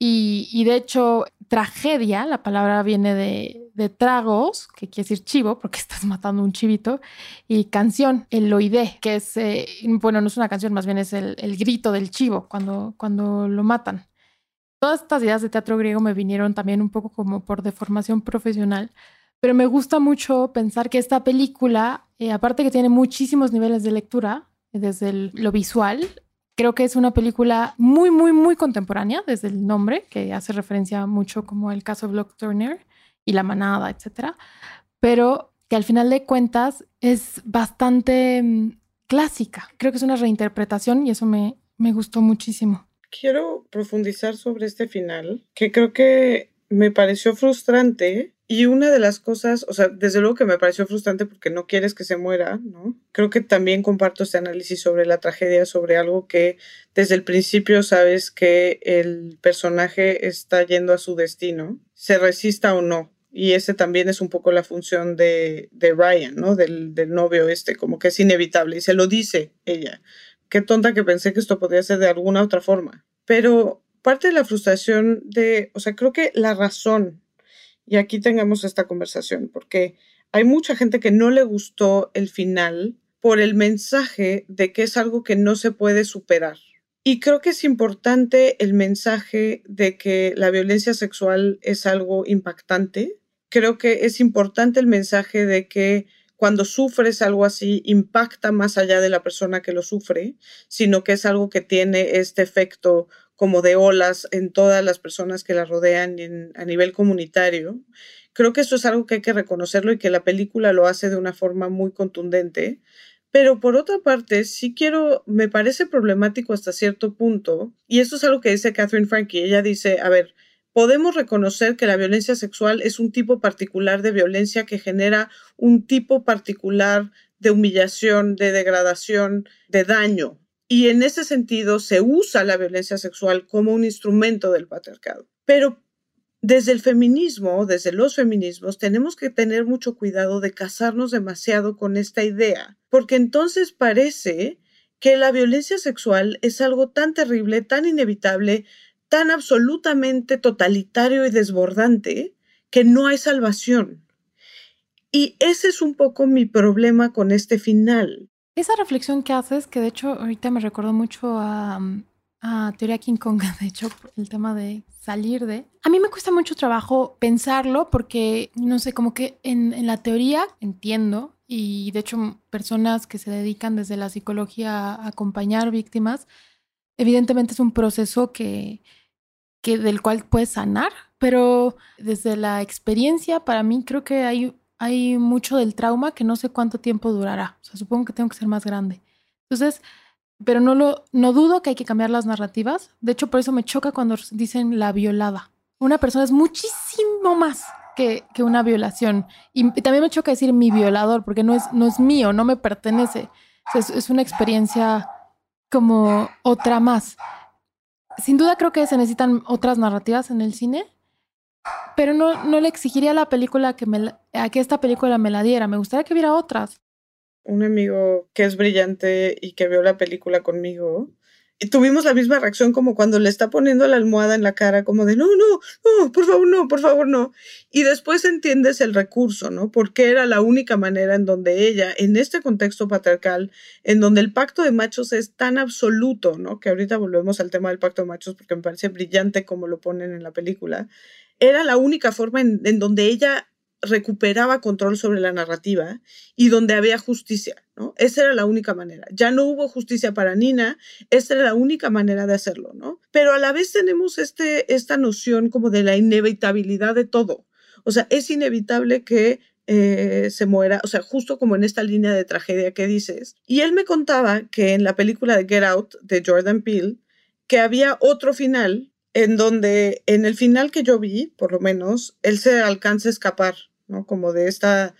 Y, de hecho, tragedia, la palabra viene de, tragos, que quiere decir chivo, porque estás matando un chivito, y canción, el oide, que es, eh, bueno, no es una canción, más bien es el, grito del chivo cuando, cuando lo matan. Todas estas ideas de teatro griego me vinieron también un poco como por deformación profesional, pero me gusta mucho pensar que esta película, eh, aparte que tiene muchísimos niveles de lectura, desde lo visual, Creo que es una película muy, muy, muy contemporánea desde el nombre, que hace referencia mucho como el caso de Block Turner y La Manada, etcétera, pero que al final de cuentas es bastante mm, clásica. Creo que es una reinterpretación y eso me, me gustó muchísimo. Quiero profundizar sobre este final, que creo que me pareció frustrante y una de las cosas, o sea, desde luego que me pareció frustrante porque no quieres que se muera, ¿no? Creo que también comparto este análisis sobre la tragedia, sobre algo que desde el principio sabes que el personaje está yendo a su destino, se resista o no. Y ese también es un poco la función de, de Ryan, ¿no? Del, del novio este, como que es inevitable. Y se lo dice ella. Qué tonta que pensé que esto podía ser de alguna otra forma. Pero parte de la frustración de, o sea, creo que la razón y aquí tengamos esta conversación, porque hay mucha gente que no le gustó el final por el mensaje de que es algo que no se puede superar. Y creo que es importante el mensaje de que la violencia sexual es algo impactante. Creo que es importante el mensaje de que cuando sufres algo así impacta más allá de la persona que lo sufre, sino que es algo que tiene este efecto como de olas en todas las personas que la rodean a nivel comunitario. Creo que eso es algo que hay que reconocerlo y que la película lo hace de una forma muy contundente. Pero por otra parte, sí quiero, me parece problemático hasta cierto punto, y eso es algo que dice Catherine Frankie. Ella dice, a ver, podemos reconocer que la violencia sexual es un tipo particular de violencia que genera un tipo particular de humillación, de degradación, de daño. Y en ese sentido se usa la violencia sexual como un instrumento del patriarcado. Pero desde el feminismo, desde los feminismos, tenemos que tener mucho cuidado de casarnos demasiado con esta idea, porque entonces parece que la violencia sexual es algo tan terrible, tan inevitable, tan absolutamente totalitario y desbordante, que no hay salvación. Y ese es un poco mi problema con este final. Esa reflexión que haces, que de hecho ahorita me recordó mucho a, Teoría King Kong, de hecho, el tema de salir de... A mí me cuesta mucho trabajo pensarlo porque, no sé, como que en, la teoría entiendo y de hecho personas que se dedican desde la psicología a acompañar víctimas, evidentemente es un proceso que, que del cual puedes sanar, pero desde la experiencia para mí creo que hay hay mucho del trauma que no sé cuánto tiempo durará. O sea, supongo que tengo que ser más grande. Entonces, pero no lo, no dudo que hay que cambiar las narrativas. De hecho, por eso me choca cuando dicen la violada. Una persona es muchísimo más que, que una violación. Y, también me choca decir mi violador, porque no es, no es mío, no me pertenece. es, es una experiencia como otra más. Sin duda creo que se necesitan otras narrativas en el cine, pero no, no le exigiría a la película que, me, que esta película me la diera. Me gustaría que hubiera otras. Un amigo que es brillante y que vio la película conmigo, y tuvimos la misma reacción como cuando le está poniendo la almohada en la cara, como de no, no, no, por favor, no, por favor, no. Y después entiendes el recurso, ¿no? Porque era la única manera en donde ella, en este contexto patriarcal, en donde el pacto de machos es tan absoluto, ¿no? Que ahorita volvemos al tema del pacto de machos porque me parece brillante como lo ponen en la película era la única forma en, donde ella recuperaba control sobre la narrativa y donde había justicia, ¿no? Esa era la única manera. Ya no hubo justicia para Nina, esa era la única manera de hacerlo, ¿no? Pero a la vez tenemos este, esta noción como de la inevitabilidad de todo. O sea, es inevitable que eh, se muera, o sea, justo como en esta línea de tragedia que dices. Y él me contaba que en la película de Get Out de Jordan Peele, que había otro final en donde en el final que yo vi, por lo menos, él se alcanza a escapar, ¿no? Como de esta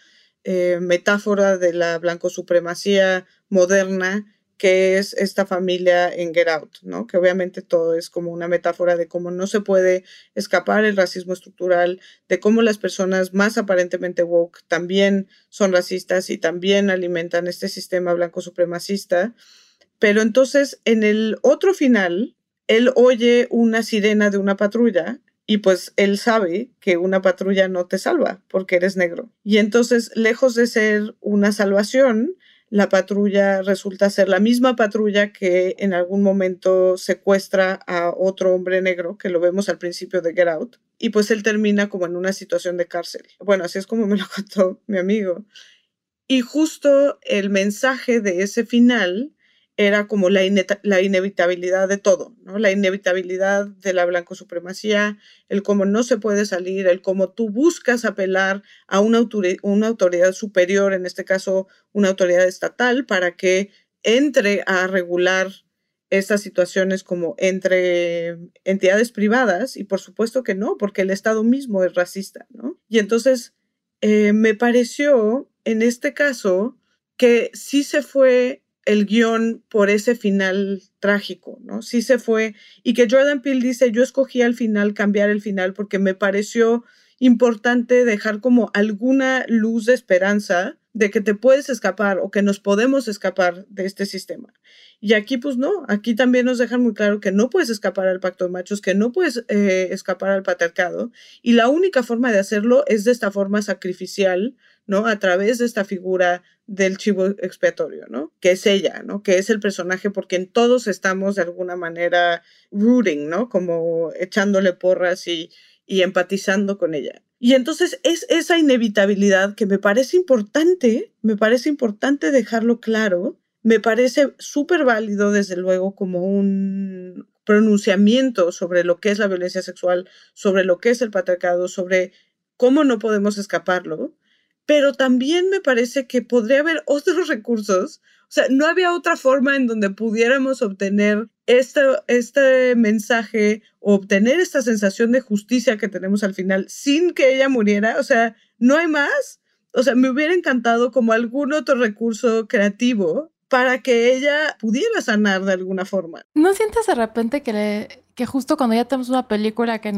eh, metáfora de la blancosupremacía moderna que es esta familia en Get Out, ¿no? Que obviamente todo es como una metáfora de cómo no se puede escapar el racismo estructural, de cómo las personas más aparentemente woke también son racistas y también alimentan este sistema blanco supremacista. Pero entonces en el otro final, él oye una sirena de una patrulla y pues él sabe que una patrulla no te salva porque eres negro. Y entonces, lejos de ser una salvación, la patrulla resulta ser la misma patrulla que en algún momento secuestra a otro hombre negro, que lo vemos al principio de Get Out, y pues él termina como en una situación de cárcel. Bueno, así es como me lo contó mi amigo. Y justo el mensaje de ese final era como la, la, inevitabilidad de todo, ¿no? La inevitabilidad de la blanco supremacía, el cómo no se puede salir, el cómo tú buscas apelar a una, una autoridad superior, en este caso una autoridad estatal, para que entre a regular estas situaciones como entre entidades privadas y por supuesto que no, porque el Estado mismo es racista, ¿no? Y entonces eh, me pareció en este caso que sí se fue el guion por ese final trágico, ¿no? Sí se fue. Y que Jordan Peele dice, yo escogí al final cambiar el final porque me pareció importante dejar como alguna luz de esperanza de que te puedes escapar o que nos podemos escapar de este sistema. Y aquí pues no, aquí también nos dejan muy claro que no puedes escapar al pacto de machos, que no puedes eh, escapar al patriarcado y la única forma de hacerlo es de esta forma sacrificial, ¿no? A través de esta figura del chivo expiatorio, ¿no? Que es ella, ¿no? Que es el personaje porque en todos estamos de alguna manera rooting, ¿no? Como echándole porras y, y empatizando con ella. Y entonces es esa inevitabilidad que me parece importante, me parece importante dejarlo claro, me parece súper válido desde luego como un pronunciamiento sobre lo que es la violencia sexual, sobre lo que es el patriarcado, sobre cómo no podemos escaparlo, pero también me parece que podría haber otros recursos. O sea, no había otra forma en donde pudiéramos obtener este, este mensaje o obtener esta sensación de justicia que tenemos al final sin que ella muriera. O sea, no hay más. O sea, me hubiera encantado como algún otro recurso creativo para que ella pudiera sanar de alguna forma. ¿No sientes de repente que, que justo cuando ya tenemos una película que,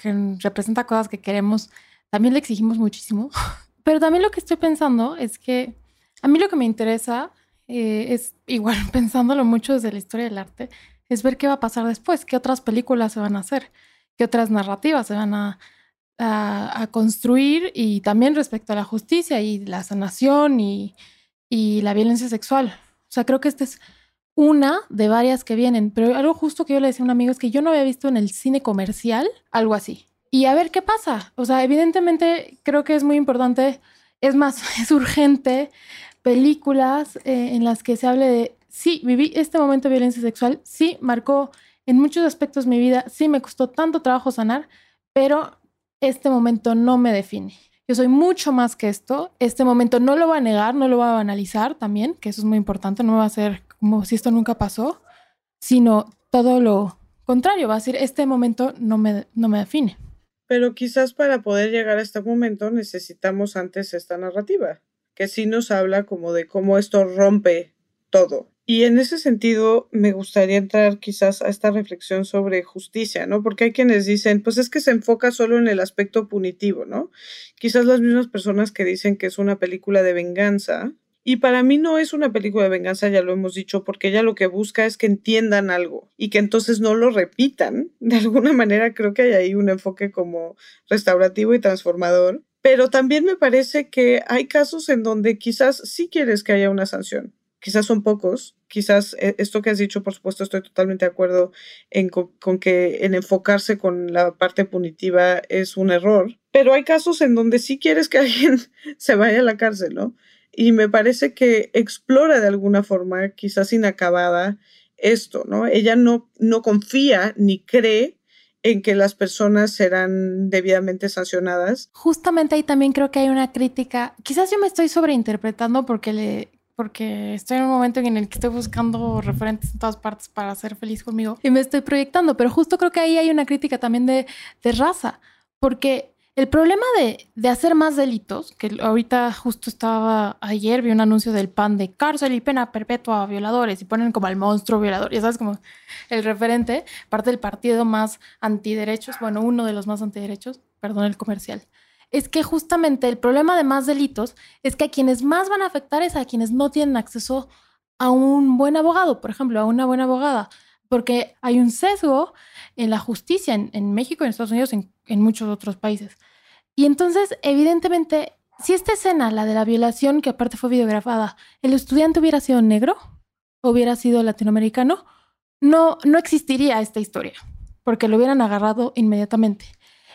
que representa cosas que queremos, también le exigimos muchísimo? Pero también lo que estoy pensando es que a mí lo que me interesa eh, es, igual pensándolo mucho desde la historia del arte, es ver qué va a pasar después, qué otras películas se van a hacer, qué otras narrativas se van a, a, construir y también respecto a la justicia y la sanación y, y la violencia sexual. O sea, creo que esta es una de varias que vienen, pero algo justo que yo le decía a un amigo es que yo no había visto en el cine comercial algo así y a ver qué pasa. O sea, evidentemente creo que es muy importante, es más, es urgente películas eh, en las que se hable de, sí, viví este momento de violencia sexual, sí, marcó en muchos aspectos mi vida, sí, me costó tanto trabajo sanar, pero este momento no me define. Yo soy mucho más que esto. Este momento no lo voy a negar, no lo voy a banalizar también, que eso es muy importante, no va a ser como si esto nunca pasó, sino todo lo contrario, va a decir, este momento no me, no me define. Pero quizás para poder llegar a este momento necesitamos antes esta narrativa, que sí nos habla como de cómo esto rompe todo. Y en ese sentido me gustaría entrar quizás a esta reflexión sobre justicia, ¿no? Porque hay quienes dicen, pues es que se enfoca solo en el aspecto punitivo, ¿no? Quizás las mismas personas que dicen que es una película de venganza, y para mí no es una película de venganza, ya lo hemos dicho, porque ella lo que busca es que entiendan algo y que entonces no lo repitan. De alguna manera creo que hay ahí un enfoque como restaurativo y transformador. Pero también me parece que hay casos en donde quizás sí quieres que haya una sanción. Quizás son pocos, quizás eh, esto que has dicho, por supuesto, estoy totalmente de acuerdo con, con que en enfocarse con la parte punitiva es un error, pero hay casos en donde sí quieres que alguien se vaya a la cárcel, ¿no? Y me parece que explora de alguna forma, quizás inacabada, esto, ¿no? Ella no, no confía ni cree en que las personas serán debidamente sancionadas. Justamente ahí también creo que hay una crítica, quizás yo me estoy sobreinterpretando porque le, porque estoy en un momento en el que estoy buscando referentes en todas partes para ser feliz conmigo y me estoy proyectando, pero justo creo que ahí hay una crítica también de, de raza, porque el problema de, de, hacer más delitos, que ahorita justo estaba, ayer vi un anuncio del PAN de cárcel y pena perpetua a violadores y ponen como al monstruo violador, ya sabes, como el referente, parte del partido más antiderechos, bueno, uno de los más antiderechos, perdón, el comercial es que justamente el problema de más delitos es que a quienes más van a afectar es a quienes no tienen acceso a un buen abogado, por ejemplo, a una buena abogada, porque hay un sesgo en la justicia en, México, en Estados Unidos, en, en muchos otros países. Y entonces, evidentemente, si esta escena, la de la violación, que aparte fue videografada, el estudiante hubiera sido negro, hubiera sido latinoamericano, no, no existiría esta historia, porque lo hubieran agarrado inmediatamente.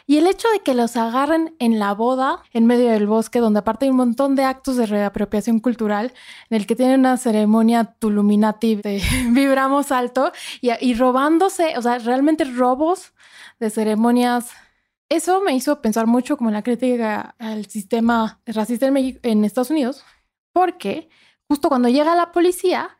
Y el hecho de que los agarren en la boda, en medio del bosque, donde aparte hay un montón de actos de reapropiación cultural, en el que tienen una ceremonia tuluminati de vibramos alto y, robándose, o sea, realmente robos de ceremonias eso me hizo pensar mucho como en la crítica al sistema racista en, en Estados Unidos, porque justo cuando llega la policía,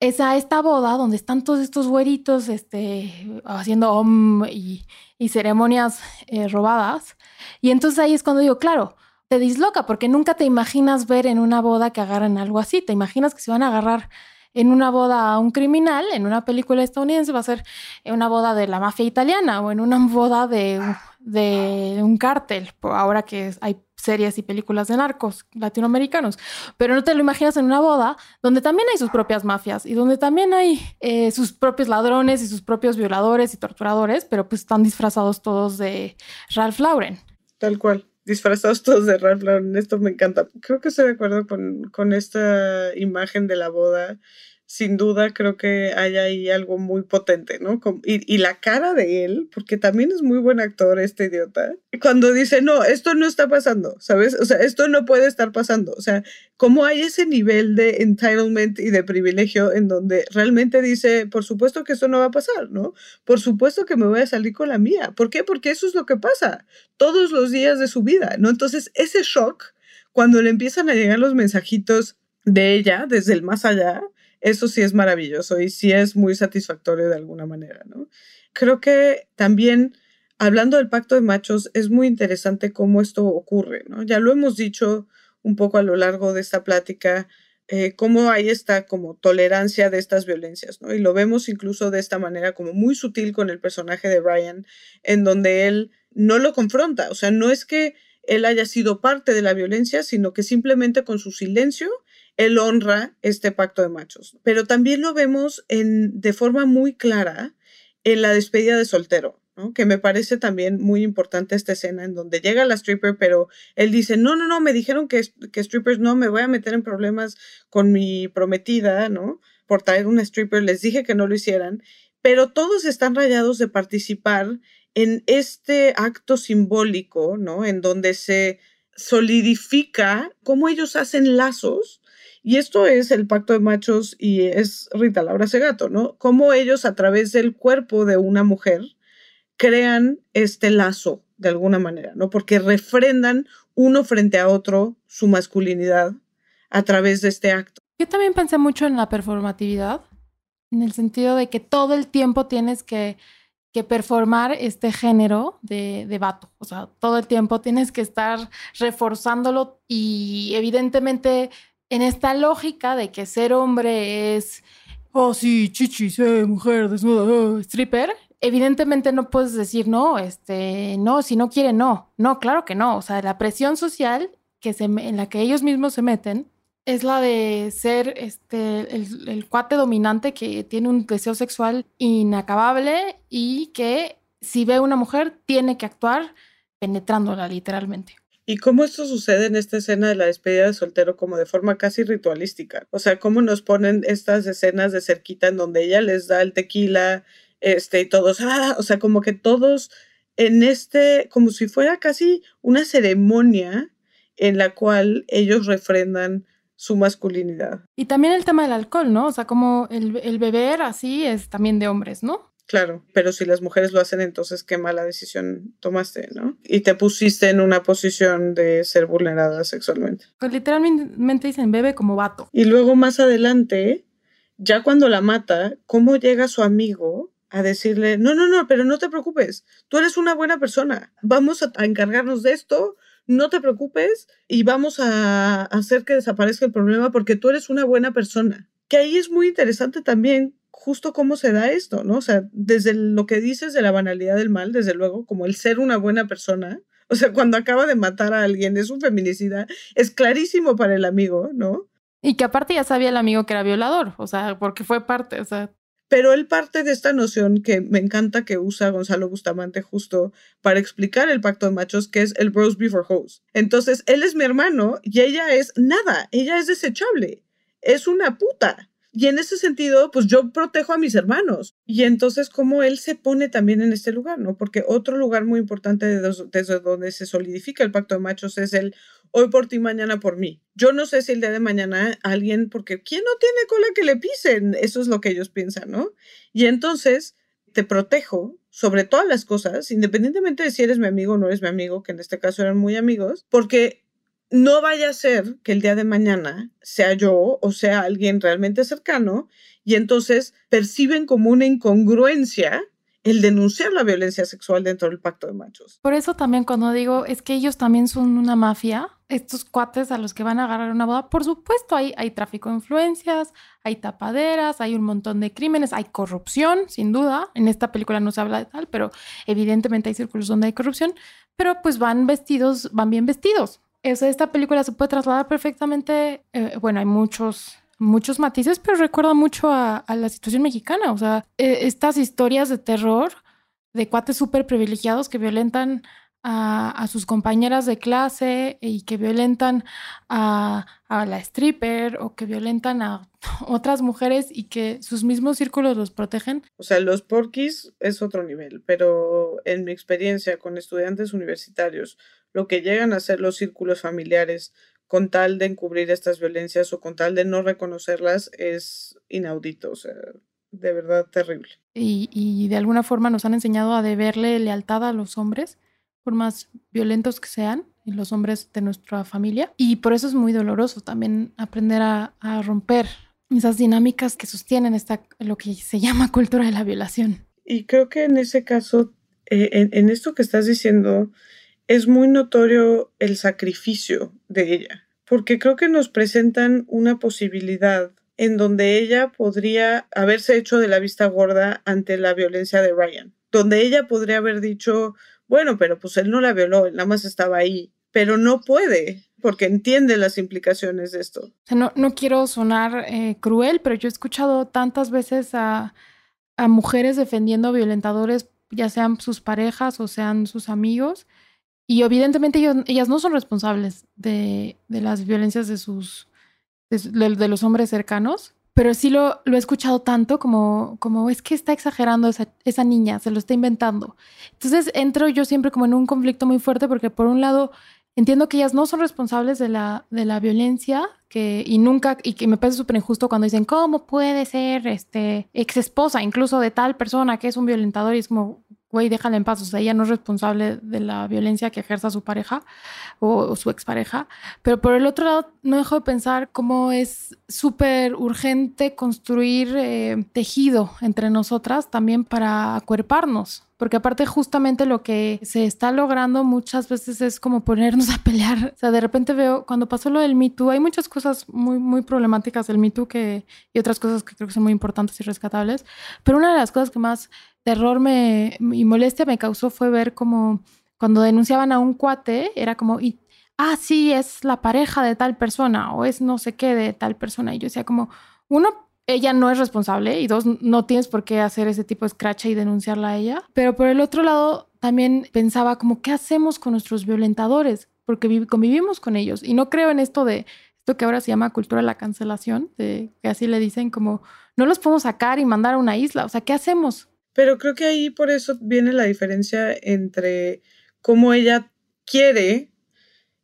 es a esta boda donde están todos estos güeritos este, haciendo y, ceremonias eh, robadas. Y entonces ahí es cuando digo, claro, te disloca porque nunca te imaginas ver en una boda que agarran algo así. Te imaginas que se van a agarrar en una boda a un criminal, en una película estadounidense va a ser una boda de la mafia italiana o en una boda de, de un cártel, ahora que hay series y películas de narcos latinoamericanos, pero no te lo imaginas en una boda donde también hay sus propias mafias y donde también hay eh, sus propios ladrones y sus propios violadores y torturadores, pero pues están disfrazados todos de Ralph Lauren. Tal cual, disfrazados todos de Ralph Lauren, esto me encanta. Creo que estoy de acuerdo con, con esta imagen de la boda sin duda creo que hay ahí algo muy potente, ¿no? Y, y, la cara de él, porque también es muy buen actor este idiota, cuando dice, no, esto no está pasando, ¿sabes? O sea, esto no puede estar pasando. O sea, cómo hay ese nivel de entitlement y de privilegio en donde realmente dice, por supuesto que esto no va a pasar, ¿no? Por supuesto que me voy a salir con la mía. ¿Por qué? Porque eso es lo que pasa todos los días de su vida, ¿no? Entonces, ese shock, cuando le empiezan a llegar los mensajitos de ella desde el más allá, eso sí es maravilloso y sí es muy satisfactorio de alguna manera, ¿no? Creo que también, hablando del pacto de machos, es muy interesante cómo esto ocurre, ¿no? Ya lo hemos dicho un poco a lo largo de esta plática, eh, cómo hay esta como tolerancia de estas violencias, ¿no? Y lo vemos incluso de esta manera como muy sutil con el personaje de Ryan, en donde él no lo confronta, o sea, no es que él haya sido parte de la violencia, sino que simplemente con su silencio él honra este pacto de machos. Pero también lo vemos en, de forma muy clara en la despedida de soltero. que me parece también muy importante esta escena en donde llega la stripper, pero él dice, no, no, no, me dijeron que, que strippers no, me voy a meter en problemas con mi prometida, ¿no? Por traer una stripper, les dije que no lo hicieran, pero todos están rayados de participar en este acto simbólico, ¿no? En donde se solidifica cómo ellos hacen lazos y esto es el pacto de machos y es Rita Laura Segato, ¿no? Cómo ellos a través del cuerpo de una mujer crean este lazo de alguna manera, ¿no? Porque refrendan uno frente a otro su masculinidad a través de este acto. Yo también pensé mucho en la performatividad, en el sentido de que todo el tiempo tienes que, que performar este género de, de vato. O sea, todo el tiempo tienes que estar reforzándolo y evidentemente en esta lógica de que ser hombre es, oh sí, chichis, eh, mujer desnuda, oh, stripper, evidentemente no puedes decir no, este, no, si no quiere, no. No, claro que no. O sea, la presión social que se, en la que ellos mismos se meten es la de ser este, el, el cuate dominante que tiene un deseo sexual inacabable y que si ve a una mujer tiene que actuar penetrándola literalmente. Y cómo esto sucede en esta escena de la despedida de soltero como de forma casi ritualística. O sea, cómo nos ponen estas escenas de cerquita en donde ella les da el tequila, este, y todos, ah, o sea, como que todos en este, como si fuera casi una ceremonia en la cual ellos refrendan su masculinidad. Y también el tema del alcohol, ¿no? O sea, como el, el beber así es también de hombres, ¿no? Claro, pero si las mujeres lo hacen, entonces qué mala decisión tomaste, ¿no? Y te pusiste en una posición de ser vulnerada sexualmente. Pues literalmente dicen bebe como vato. Y luego más adelante, ya cuando la mata, ¿cómo llega su amigo a decirle, no, no, no, pero no te preocupes, tú eres una buena persona, vamos a, encargarnos de esto, no te preocupes y vamos a hacer que desaparezca el problema porque tú eres una buena persona. Que ahí es muy interesante también justo cómo se da esto, ¿no? O sea, desde lo que dices de la banalidad del mal, desde luego, como el ser una buena persona, o sea, cuando acaba de matar a alguien es un feminicida, es clarísimo para el amigo, ¿no? Y que aparte ya sabía el amigo que era violador, o sea, porque fue parte, o sea. Pero él parte de esta noción que me encanta que usa Gonzalo Bustamante justo para explicar el pacto de machos, que es el bros before hoes. Entonces, él es mi hermano y ella es nada, ella es desechable, es una puta. Y en ese sentido, pues yo protejo a mis hermanos. Y entonces, ¿cómo él se pone también en este lugar, ¿no? Porque otro lugar muy importante desde donde se solidifica el pacto de machos es el hoy por ti, mañana por mí. Yo no sé si el día de mañana alguien, porque ¿quién no tiene cola que le pisen? Eso es lo que ellos piensan, ¿no? Y entonces te protejo sobre todas las cosas, independientemente de si eres mi amigo o no eres mi amigo, que en este caso eran muy amigos, porque no vaya a ser que el día de mañana sea yo o sea alguien realmente cercano y entonces perciben como una incongruencia el denunciar la violencia sexual dentro del pacto de machos. Por eso también cuando digo es que ellos también son una mafia, estos cuates a los que van a agarrar una boda, por supuesto hay, hay tráfico de influencias, hay tapaderas, hay un montón de crímenes, hay corrupción, sin duda. En esta película no se habla de tal, pero evidentemente hay círculos donde hay corrupción, pero pues van vestidos, van bien vestidos esta película se puede trasladar perfectamente, eh, bueno, hay muchos, muchos matices, pero recuerda mucho a, la situación mexicana, o sea, e, estas historias de terror de cuates súper privilegiados que violentan a, sus compañeras de clase y que violentan a, a, la stripper o que violentan a otras mujeres y que sus mismos círculos los protegen. O sea, los porquis es otro nivel, pero en mi experiencia con estudiantes universitarios lo que llegan a ser los círculos familiares con tal de encubrir estas violencias o con tal de no reconocerlas es inaudito, o sea, de verdad terrible. Y, de alguna forma nos han enseñado a deberle lealtad a los hombres, por más violentos que sean, y los hombres de nuestra familia. Y por eso es muy doloroso también aprender a, romper esas dinámicas que sostienen esta, lo que se llama cultura de la violación. Y creo que en ese caso, eh, en, en esto que estás diciendo, es muy notorio el sacrificio de ella, porque creo que nos presentan una posibilidad en donde ella podría haberse hecho de la vista gorda ante la violencia de Ryan, donde ella podría haber dicho, bueno, pero pues él no la violó, él nada más estaba ahí, pero no puede, porque entiende las implicaciones de esto. no, no quiero sonar eh, cruel, pero yo he escuchado tantas veces a, a mujeres defendiendo violentadores, ya sean sus parejas o sean sus amigos, y evidentemente ellas no son responsables de, las violencias de sus de, los hombres cercanos, pero sí lo, lo he escuchado tanto como, como es que está exagerando esa, esa niña, se lo está inventando. Entonces entro yo siempre como en un conflicto muy fuerte porque por un lado entiendo que ellas no son responsables de la, de la violencia que, y nunca, y que me parece súper injusto cuando dicen, ¿cómo puede ser este, ex esposa incluso de tal persona que es un violentador? Y es como, güey, déjala en paz. O sea, ella no es responsable de la violencia que ejerza su pareja o, su expareja. Pero por el otro lado, no dejo de pensar cómo es súper urgente construir eh, tejido entre nosotras también para acuerparnos. Porque aparte justamente lo que se está logrando muchas veces es como ponernos a pelear. O sea, de repente veo, cuando pasó lo del Me Too, hay muchas cosas muy, muy problemáticas del Me Too que, y otras cosas que creo que son muy importantes y rescatables. Pero una de las cosas que más terror me, y molestia me causó fue ver como cuando denunciaban a un cuate, era como, y, ah, sí, es la pareja de tal persona o es no sé qué de tal persona. Y yo decía como, uno, ella no es responsable y dos, no tienes por qué hacer ese tipo de scratch y denunciarla a ella. Pero por el otro lado, también pensaba como, ¿qué hacemos con nuestros violentadores? Porque convivimos con ellos. Y no creo en esto de, esto que ahora se llama cultura de la cancelación, de, que así le dicen como, no los podemos sacar y mandar a una isla. O sea, ¿qué hacemos? Pero creo que ahí por eso viene la diferencia entre cómo ella quiere,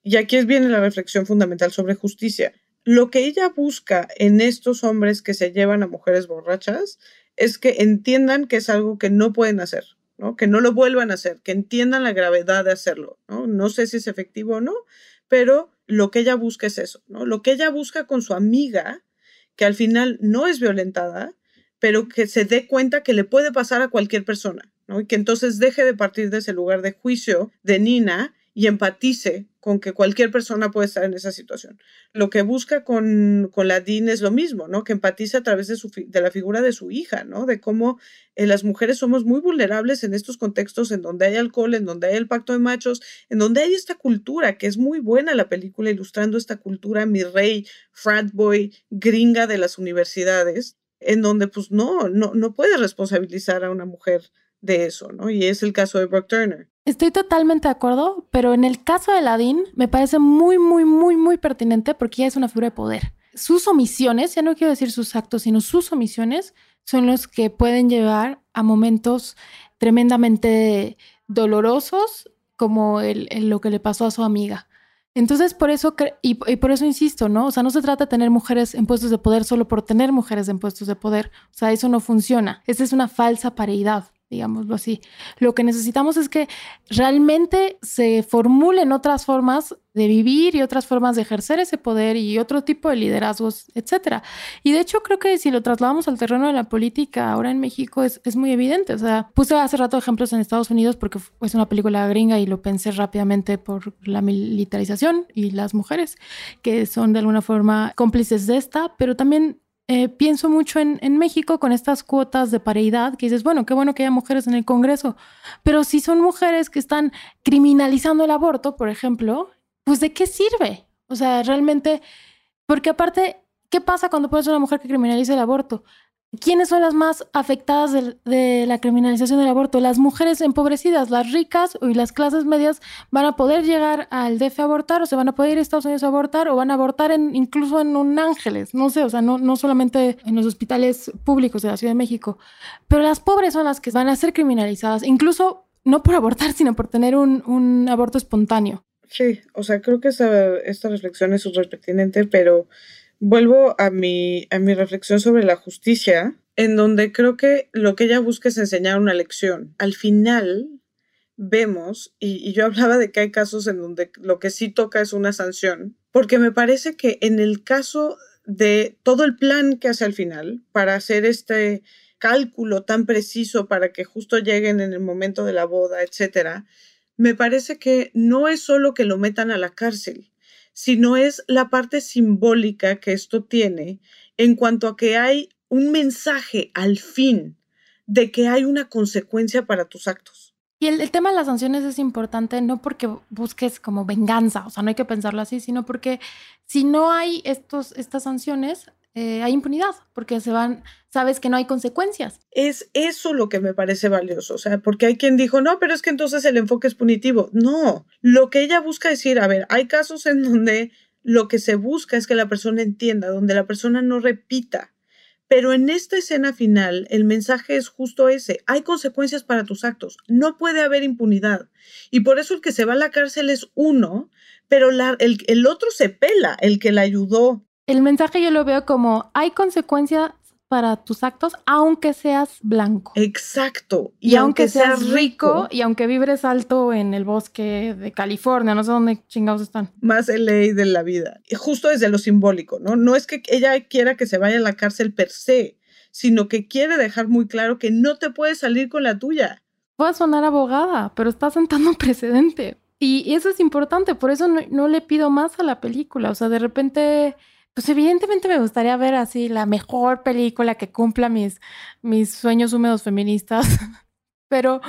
y aquí viene la reflexión fundamental sobre justicia. Lo que ella busca en estos hombres que se llevan a mujeres borrachas es que entiendan que es algo que no pueden hacer, ¿no? Que no lo vuelvan a hacer, que entiendan la gravedad de hacerlo, ¿no? Sé si es efectivo o no, pero lo que ella busca es eso, ¿no? Lo que ella busca con su amiga, que al final no es violentada, pero que se dé cuenta que le puede pasar a cualquier persona, ¿no? Y que entonces deje de partir de ese lugar de juicio de Nina y empatice con que cualquier persona puede estar en esa situación. Lo que busca con, con la DIN es lo mismo, ¿no? Que empatice a través de, su, de la figura de su hija, ¿no? De cómo eh, las mujeres somos muy vulnerables en estos contextos en donde hay alcohol, en donde hay el pacto de machos, en donde hay esta cultura, que es muy buena la película ilustrando esta cultura, mi rey, frat boy, gringa de las universidades, en donde pues no, no, no puede responsabilizar a una mujer de eso, ¿no? Y es el caso de Brock Turner. Estoy totalmente de acuerdo, pero en el caso de Ladin me parece muy, muy, muy, muy pertinente porque ella es una figura de poder. Sus omisiones, ya no quiero decir sus actos, sino sus omisiones son los que pueden llevar a momentos tremendamente dolorosos como lo que le pasó a su amiga. Entonces, por eso, y, y, por eso insisto, ¿no? O sea, no se trata de tener mujeres en puestos de poder solo por tener mujeres en puestos de poder. O sea, eso no funciona. Esa es una falsa paridad digámoslo así. Lo que necesitamos es que realmente se formulen otras formas de vivir y otras formas de ejercer ese poder y otro tipo de liderazgos, etcétera. Y de hecho creo que si lo trasladamos al terreno de la política ahora en México es, es muy evidente. O sea, puse hace rato ejemplos en Estados Unidos porque es una película gringa y lo pensé rápidamente por la militarización y las mujeres que son de alguna forma cómplices de esta, pero también eh, pienso mucho en, en, México con estas cuotas de paridad, que dices, bueno, qué bueno que haya mujeres en el Congreso, pero si son mujeres que están criminalizando el aborto, por ejemplo, pues ¿de qué sirve? O sea, realmente, porque aparte, ¿qué pasa cuando pones una mujer que criminaliza el aborto? ¿Quiénes son las más afectadas de, la criminalización del aborto? Las mujeres empobrecidas, las ricas y las clases medias van a poder llegar al DF a abortar o se van a poder ir a Estados Unidos a abortar o van a abortar en, incluso en un Ángeles, no sé, o sea, no, no solamente en los hospitales públicos de la Ciudad de México. Pero las pobres son las que van a ser criminalizadas, incluso no por abortar, sino por tener un, un aborto espontáneo. Sí, o sea, creo que esta, esta reflexión es súper pertinente, pero vuelvo a mi, a mi reflexión sobre la justicia, en donde creo que lo que ella busca es enseñar una lección. Al final vemos, y, yo hablaba de que hay casos en donde lo que sí toca es una sanción, porque me parece que en el caso de todo el plan que hace al final para hacer este cálculo tan preciso para que justo lleguen en el momento de la boda, etcétera, me parece que no es solo que lo metan a la cárcel, sino es la parte simbólica que esto tiene en cuanto a que hay un mensaje al fin de que hay una consecuencia para tus actos. Y el, tema de las sanciones es importante no porque busques como venganza, o sea, no hay que pensarlo así, sino porque si no hay estos, estas sanciones, eh, hay impunidad, porque se van, sabes que no hay consecuencias. Es eso lo que me parece valioso, o sea, porque hay quien dijo, no, pero es que entonces el enfoque es punitivo. No, lo que ella busca decir, a ver, hay casos en donde lo que se busca es que la persona entienda, donde la persona no repita. Pero en esta escena final, el mensaje es justo ese. Hay consecuencias para tus actos. No puede haber impunidad. Y por eso el que se va a la cárcel es uno, pero el, el otro se pela, el que la ayudó, el mensaje yo lo veo como hay consecuencias para tus actos, aunque seas blanco. Exacto. Y, aunque, seas rico, y aunque vibres alto en el bosque de California, no sé dónde chingados están. Más ley de la vida. Justo desde lo simbólico, ¿no? No es que ella quiera que se vaya a la cárcel per se, sino que quiere dejar muy claro que no te puedes salir con la tuya. Puede sonar abogada, pero está sentando un precedente. Y, eso es importante, por eso no le pido más a la película. O sea, de repente pues evidentemente me gustaría ver así la mejor película que cumpla mis, mis sueños húmedos feministas. Pero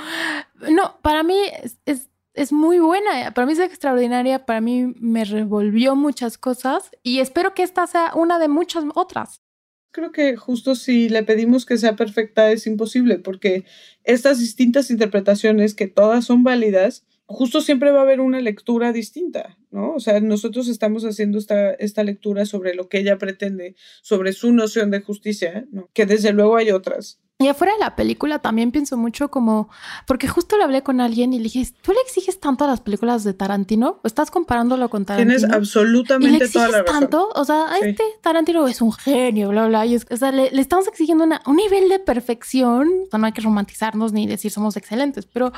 no, para mí es, es, muy buena, para mí es extraordinaria, para mí me revolvió muchas cosas y espero que esta sea una de muchas otras. Creo que justo si le pedimos que sea perfecta es imposible porque estas distintas interpretaciones, que todas son válidas, justo siempre va a haber una lectura distinta, ¿no? O sea, nosotros estamos haciendo esta, esta lectura sobre lo que ella pretende, sobre su noción de justicia, ¿no? Que desde luego hay otras, Y afuera de la película también pienso mucho como, porque justo le hablé con alguien y le dije, ¿tú le exiges tanto a las películas de Tarantino? ¿O estás comparándolo con Tarantino? Tienes absolutamente ¿Y toda la razón. tanto? O sea, este Tarantino es un genio, bla, bla. Y o sea, le, estamos exigiendo un nivel de perfección. O sea, no hay que romantizarnos ni decir somos excelentes, pero,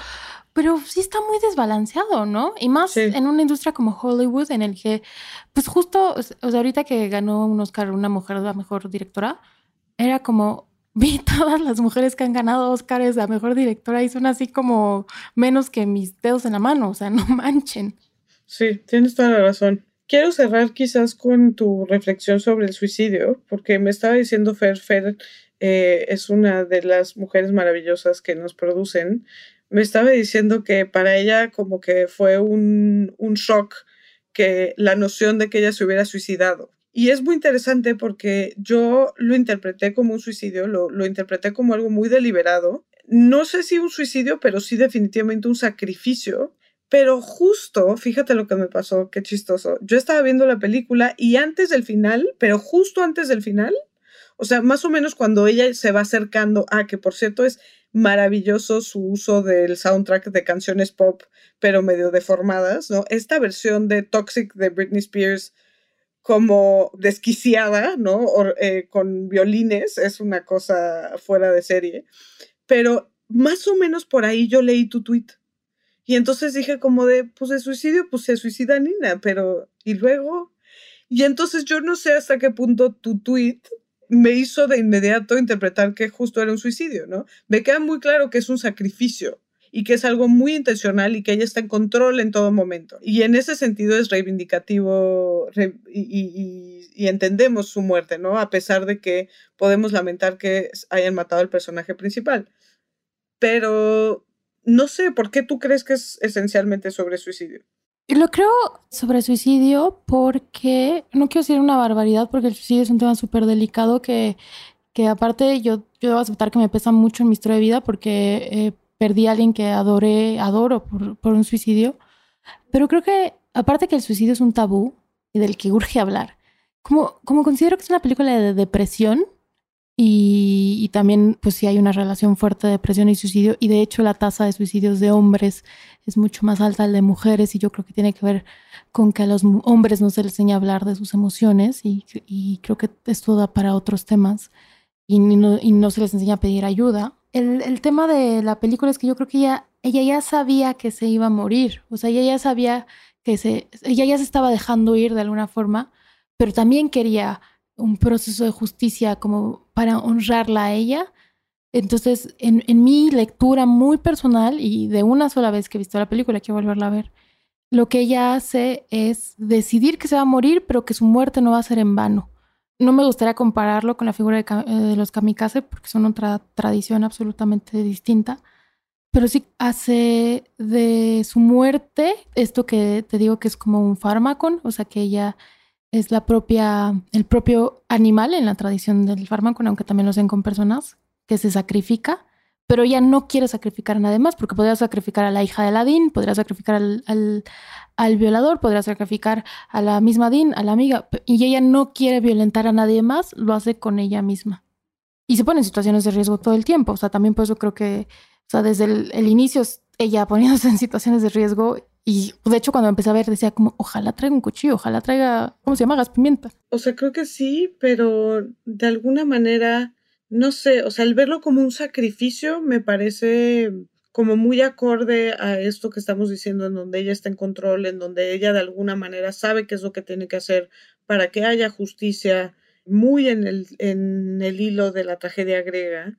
pero sí está muy desbalanceado, ¿no? Y más en una industria como Hollywood en el que, pues justo, o sea, ahorita que ganó un Oscar una mujer, la mejor directora, era como vi todas las mujeres que han ganado Oscars a mejor directora y son así como menos que mis dedos en la mano, o sea, no manchen. Sí, tienes toda la razón. Quiero cerrar quizás con tu reflexión sobre el suicidio, porque me estaba diciendo Fer, Fer eh, es una de las mujeres maravillosas que nos producen. Me estaba diciendo que para ella como que fue un, un shock que la noción de que ella se hubiera suicidado y es muy interesante porque yo lo interpreté como un suicidio, lo, lo, interpreté como algo muy deliberado. No sé si un suicidio, pero sí definitivamente un sacrificio. Pero justo, fíjate lo que me pasó, qué chistoso. Yo estaba viendo la película y antes del final, pero justo antes del final, o sea, más o menos cuando ella se va acercando, ah, que por cierto es maravilloso su uso del soundtrack de canciones pop, pero medio deformadas, ¿no? Esta versión de Toxic de Britney Spears como desquiciada, ¿no? Eh, con violines, es una cosa fuera de serie. Pero más o menos por ahí yo leí tu tweet. Y entonces dije como de, pues de suicidio, pues se suicida Nina, pero ¿y luego? Y entonces yo no sé hasta qué punto tu tweet me hizo de inmediato interpretar que justo era un suicidio, ¿no? Me queda muy claro que es un sacrificio y que es algo muy intencional y que ella está en control en todo momento. Y en ese sentido es reivindicativo y, entendemos su muerte, ¿no? A pesar de que podemos lamentar que hayan matado al personaje principal. Pero no sé, ¿por qué tú crees que es esencialmente sobre suicidio? Lo creo sobre suicidio porque, no quiero decir una barbaridad, porque el suicidio es un tema súper delicado que, que aparte yo, yo debo aceptar que me pesa mucho en mi historia de vida porque eh, perdí a alguien que adoré, adoro por, un suicidio. Pero creo que, aparte que el suicidio es un tabú y del que urge hablar, como, como considero que es una película de depresión y, también, pues sí hay una relación fuerte de depresión y suicidio, y de hecho la tasa de suicidios de hombres es mucho más alta que de mujeres, y yo creo que tiene que ver con que a los hombres no se les enseña a hablar de sus emociones, y, creo que esto da para otros temas, y no, y no se les enseña a pedir ayuda el, tema de la película es que yo creo que ella, ella ya sabía que se iba a morir, o sea, ella ya sabía que se, ella ya se estaba dejando ir de alguna forma, pero también quería un proceso de justicia como para honrarla a ella. Entonces, en, en mi lectura muy personal y de una sola vez que he visto la película, quiero volverla a ver, lo que ella hace es decidir que se va a morir, pero que su muerte no va a ser en vano no me gustaría compararlo con la figura de, eh, los kamikaze porque son otra tradición absolutamente distinta, pero sí hace de su muerte esto que te digo que es como un fármaco, o sea que ella es la propia, el propio animal en la tradición del fármaco, aunque también lo hacen con personas, que se sacrifica pero ella no quiere sacrificar a nadie más, porque podría sacrificar a la hija de Ladín, podría sacrificar al, violador, podría sacrificar a la misma Dean, a la amiga, y ella no quiere violentar a nadie más, lo hace con ella misma. Y se pone en situaciones de riesgo todo el tiempo, o sea, también por eso creo que, o sea, desde el, el inicio ella poniéndose en situaciones de riesgo y de hecho, cuando empecé a ver, decía como, ojalá traiga un cuchillo, ojalá traiga, ¿cómo se llama? Gas pimienta. O sea, creo que sí, pero de alguna manera no sé, o sea, el verlo como un sacrificio me parece como muy acorde a esto que estamos diciendo, en donde ella está en control, en donde ella de alguna manera sabe qué es lo que tiene que hacer para que haya justicia, muy en el, en el hilo de la tragedia griega,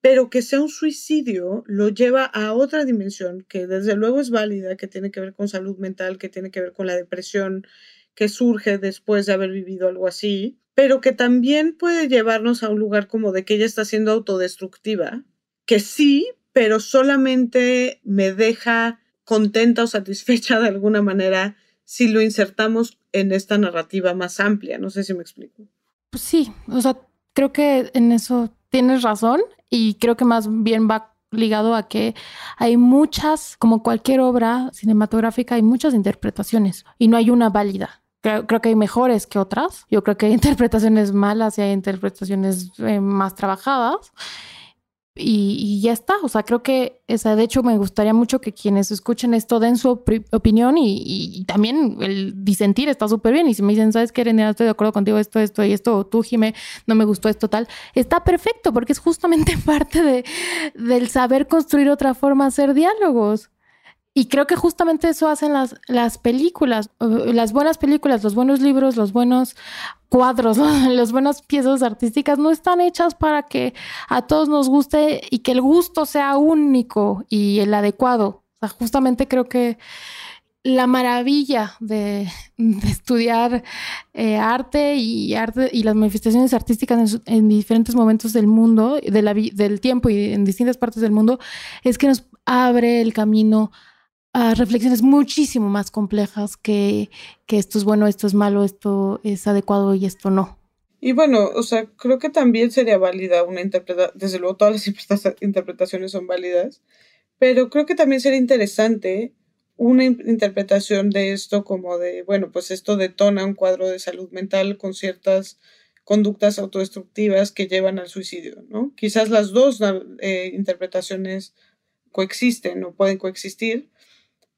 pero que sea un suicidio lo lleva a otra dimensión que desde luego es válida, que tiene que ver con salud mental, que tiene que ver con la depresión que surge después de haber vivido algo así, pero que también puede llevarnos a un lugar como de que ella está siendo autodestructiva, que sí, pero solamente me deja contenta o satisfecha de alguna manera si lo insertamos en esta narrativa más amplia. No sé si me explico. Pues sí, o sea, creo que en eso tienes razón y creo que más bien va ligado a que hay muchas, como cualquier obra cinematográfica, hay muchas interpretaciones y no hay una válida. Creo, que hay mejores que otras. Yo creo que hay interpretaciones malas y hay interpretaciones eh, más trabajadas. Y, ya está. O sea, creo que, esa, de hecho, me gustaría mucho que quienes escuchen esto den su opinión y, también el disentir está súper bien. Y si me dicen, ¿sabes qué, René? Estoy de acuerdo contigo, esto, esto y esto, o tú, Jime, no me gustó esto, tal. Está perfecto porque es justamente parte de, del saber construir otra forma, hacer diálogos. Y creo que justamente eso hacen las, las películas, las buenas películas, los buenos libros, los buenos cuadros, las buenas piezas artísticas no están hechas para que a todos nos guste y que el gusto sea único y el adecuado. O sea, justamente creo que la maravilla de, estudiar eh, arte y arte y las manifestaciones artísticas en, diferentes momentos del mundo, de la, del tiempo y en distintas partes del mundo, es que nos abre el camino a reflexiones muchísimo más complejas que, que esto es bueno, esto es malo, esto es adecuado y esto no. Y bueno, o sea, creo que también sería válida una interpretación, desde luego todas las interpretaciones son válidas, pero creo que también sería interesante una interpretación de esto como de, bueno, pues esto detona un cuadro de salud mental con ciertas conductas autodestructivas que llevan al suicidio, ¿no? Quizás las dos eh, interpretaciones coexisten o pueden coexistir,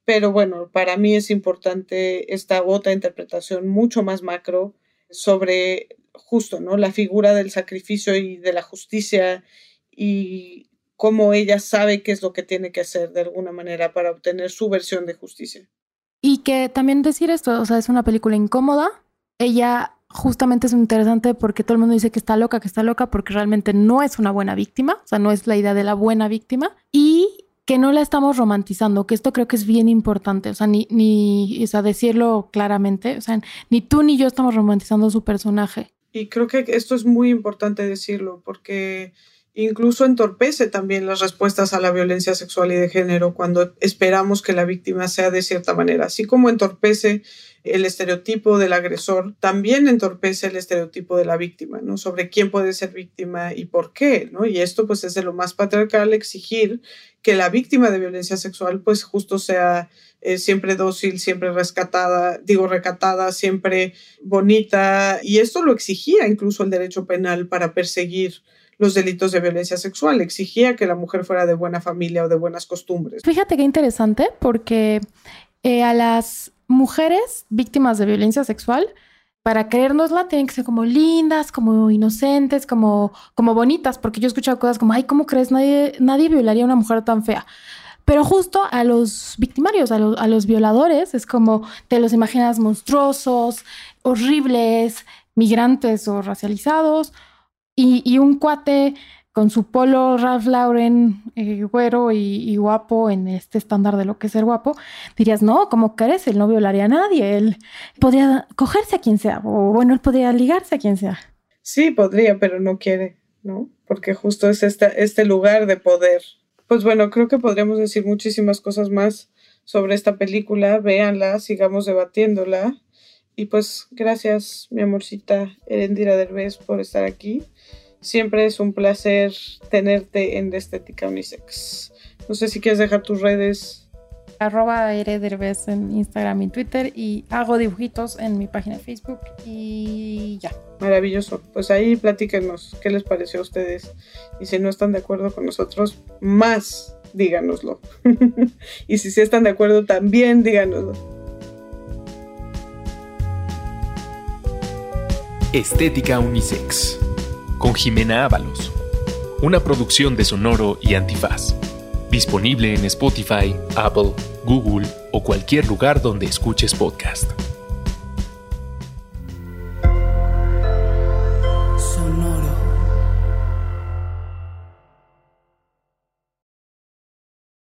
pero bueno, para mí es importante esta otra interpretación mucho más macro sobre justo, ¿no? La figura del sacrificio y de la justicia y cómo ella sabe qué es lo que tiene que hacer de alguna manera para obtener su versión de justicia. Y que también decir esto, o sea, es una película incómoda. Ella justamente es interesante porque todo el mundo dice que está loca, que está loca, porque realmente no es una buena víctima, o sea, no es la idea de la buena víctima. Y que no la estamos romantizando, que esto creo que es bien importante, o sea, ni, ni, o sea, decirlo claramente, o sea, ni tú ni yo estamos romantizando su personaje. Y creo que esto es muy importante decirlo, porque incluso entorpece también las respuestas a la violencia sexual y de género cuando esperamos que la víctima sea de cierta manera, así como entorpece el estereotipo del agresor también entorpece el estereotipo de la víctima, ¿no? Sobre quién puede ser víctima y por qué, ¿no? Y esto pues es de lo más patriarcal exigir que la víctima de violencia sexual pues justo sea eh, siempre dócil, siempre rescatada, digo recatada, siempre bonita y esto lo exigía incluso el derecho penal para perseguir los delitos de violencia sexual, exigía que la mujer fuera de buena familia o de buenas costumbres. Fíjate qué interesante porque eh, a las mujeres víctimas de violencia sexual, para creérnosla, tienen que ser como lindas, como inocentes, como, como bonitas, porque yo he escuchado cosas como, ay, ¿cómo crees? Nadie, nadie violaría a una mujer tan fea. Pero justo a los victimarios, a, a los violadores, es como te los imaginas monstruosos, horribles, migrantes o racializados, y, y un cuate con su polo Ralph Lauren eh, güero y, guapo en este estándar de lo que es ser guapo, dirías, no, ¿cómo crees? Él no violaría a nadie, él podría cogerse a quien sea, o bueno, él podría ligarse a quien sea. Sí, podría, pero no quiere, ¿no? Porque justo es este, este lugar de poder. Pues bueno, creo que podríamos decir muchísimas cosas más sobre esta película, véanla, sigamos debatiéndola. Y pues gracias, mi amorcita Erendira Derbez, por estar aquí. Siempre es un placer tenerte en Estética Unisex. No sé si quieres dejar tus redes. Arroba en Instagram y Twitter y hago dibujitos en mi página de Facebook y ya. Maravilloso. Pues ahí platíquenos qué les pareció a ustedes. Y si no están de acuerdo con nosotros, más díganoslo. y si sí están de acuerdo, también díganoslo. Estética Unisex con Jimena Ábalos. Una producción de Sonoro y Antifaz. Disponible en Spotify, Apple, Google o cualquier lugar donde escuches podcast.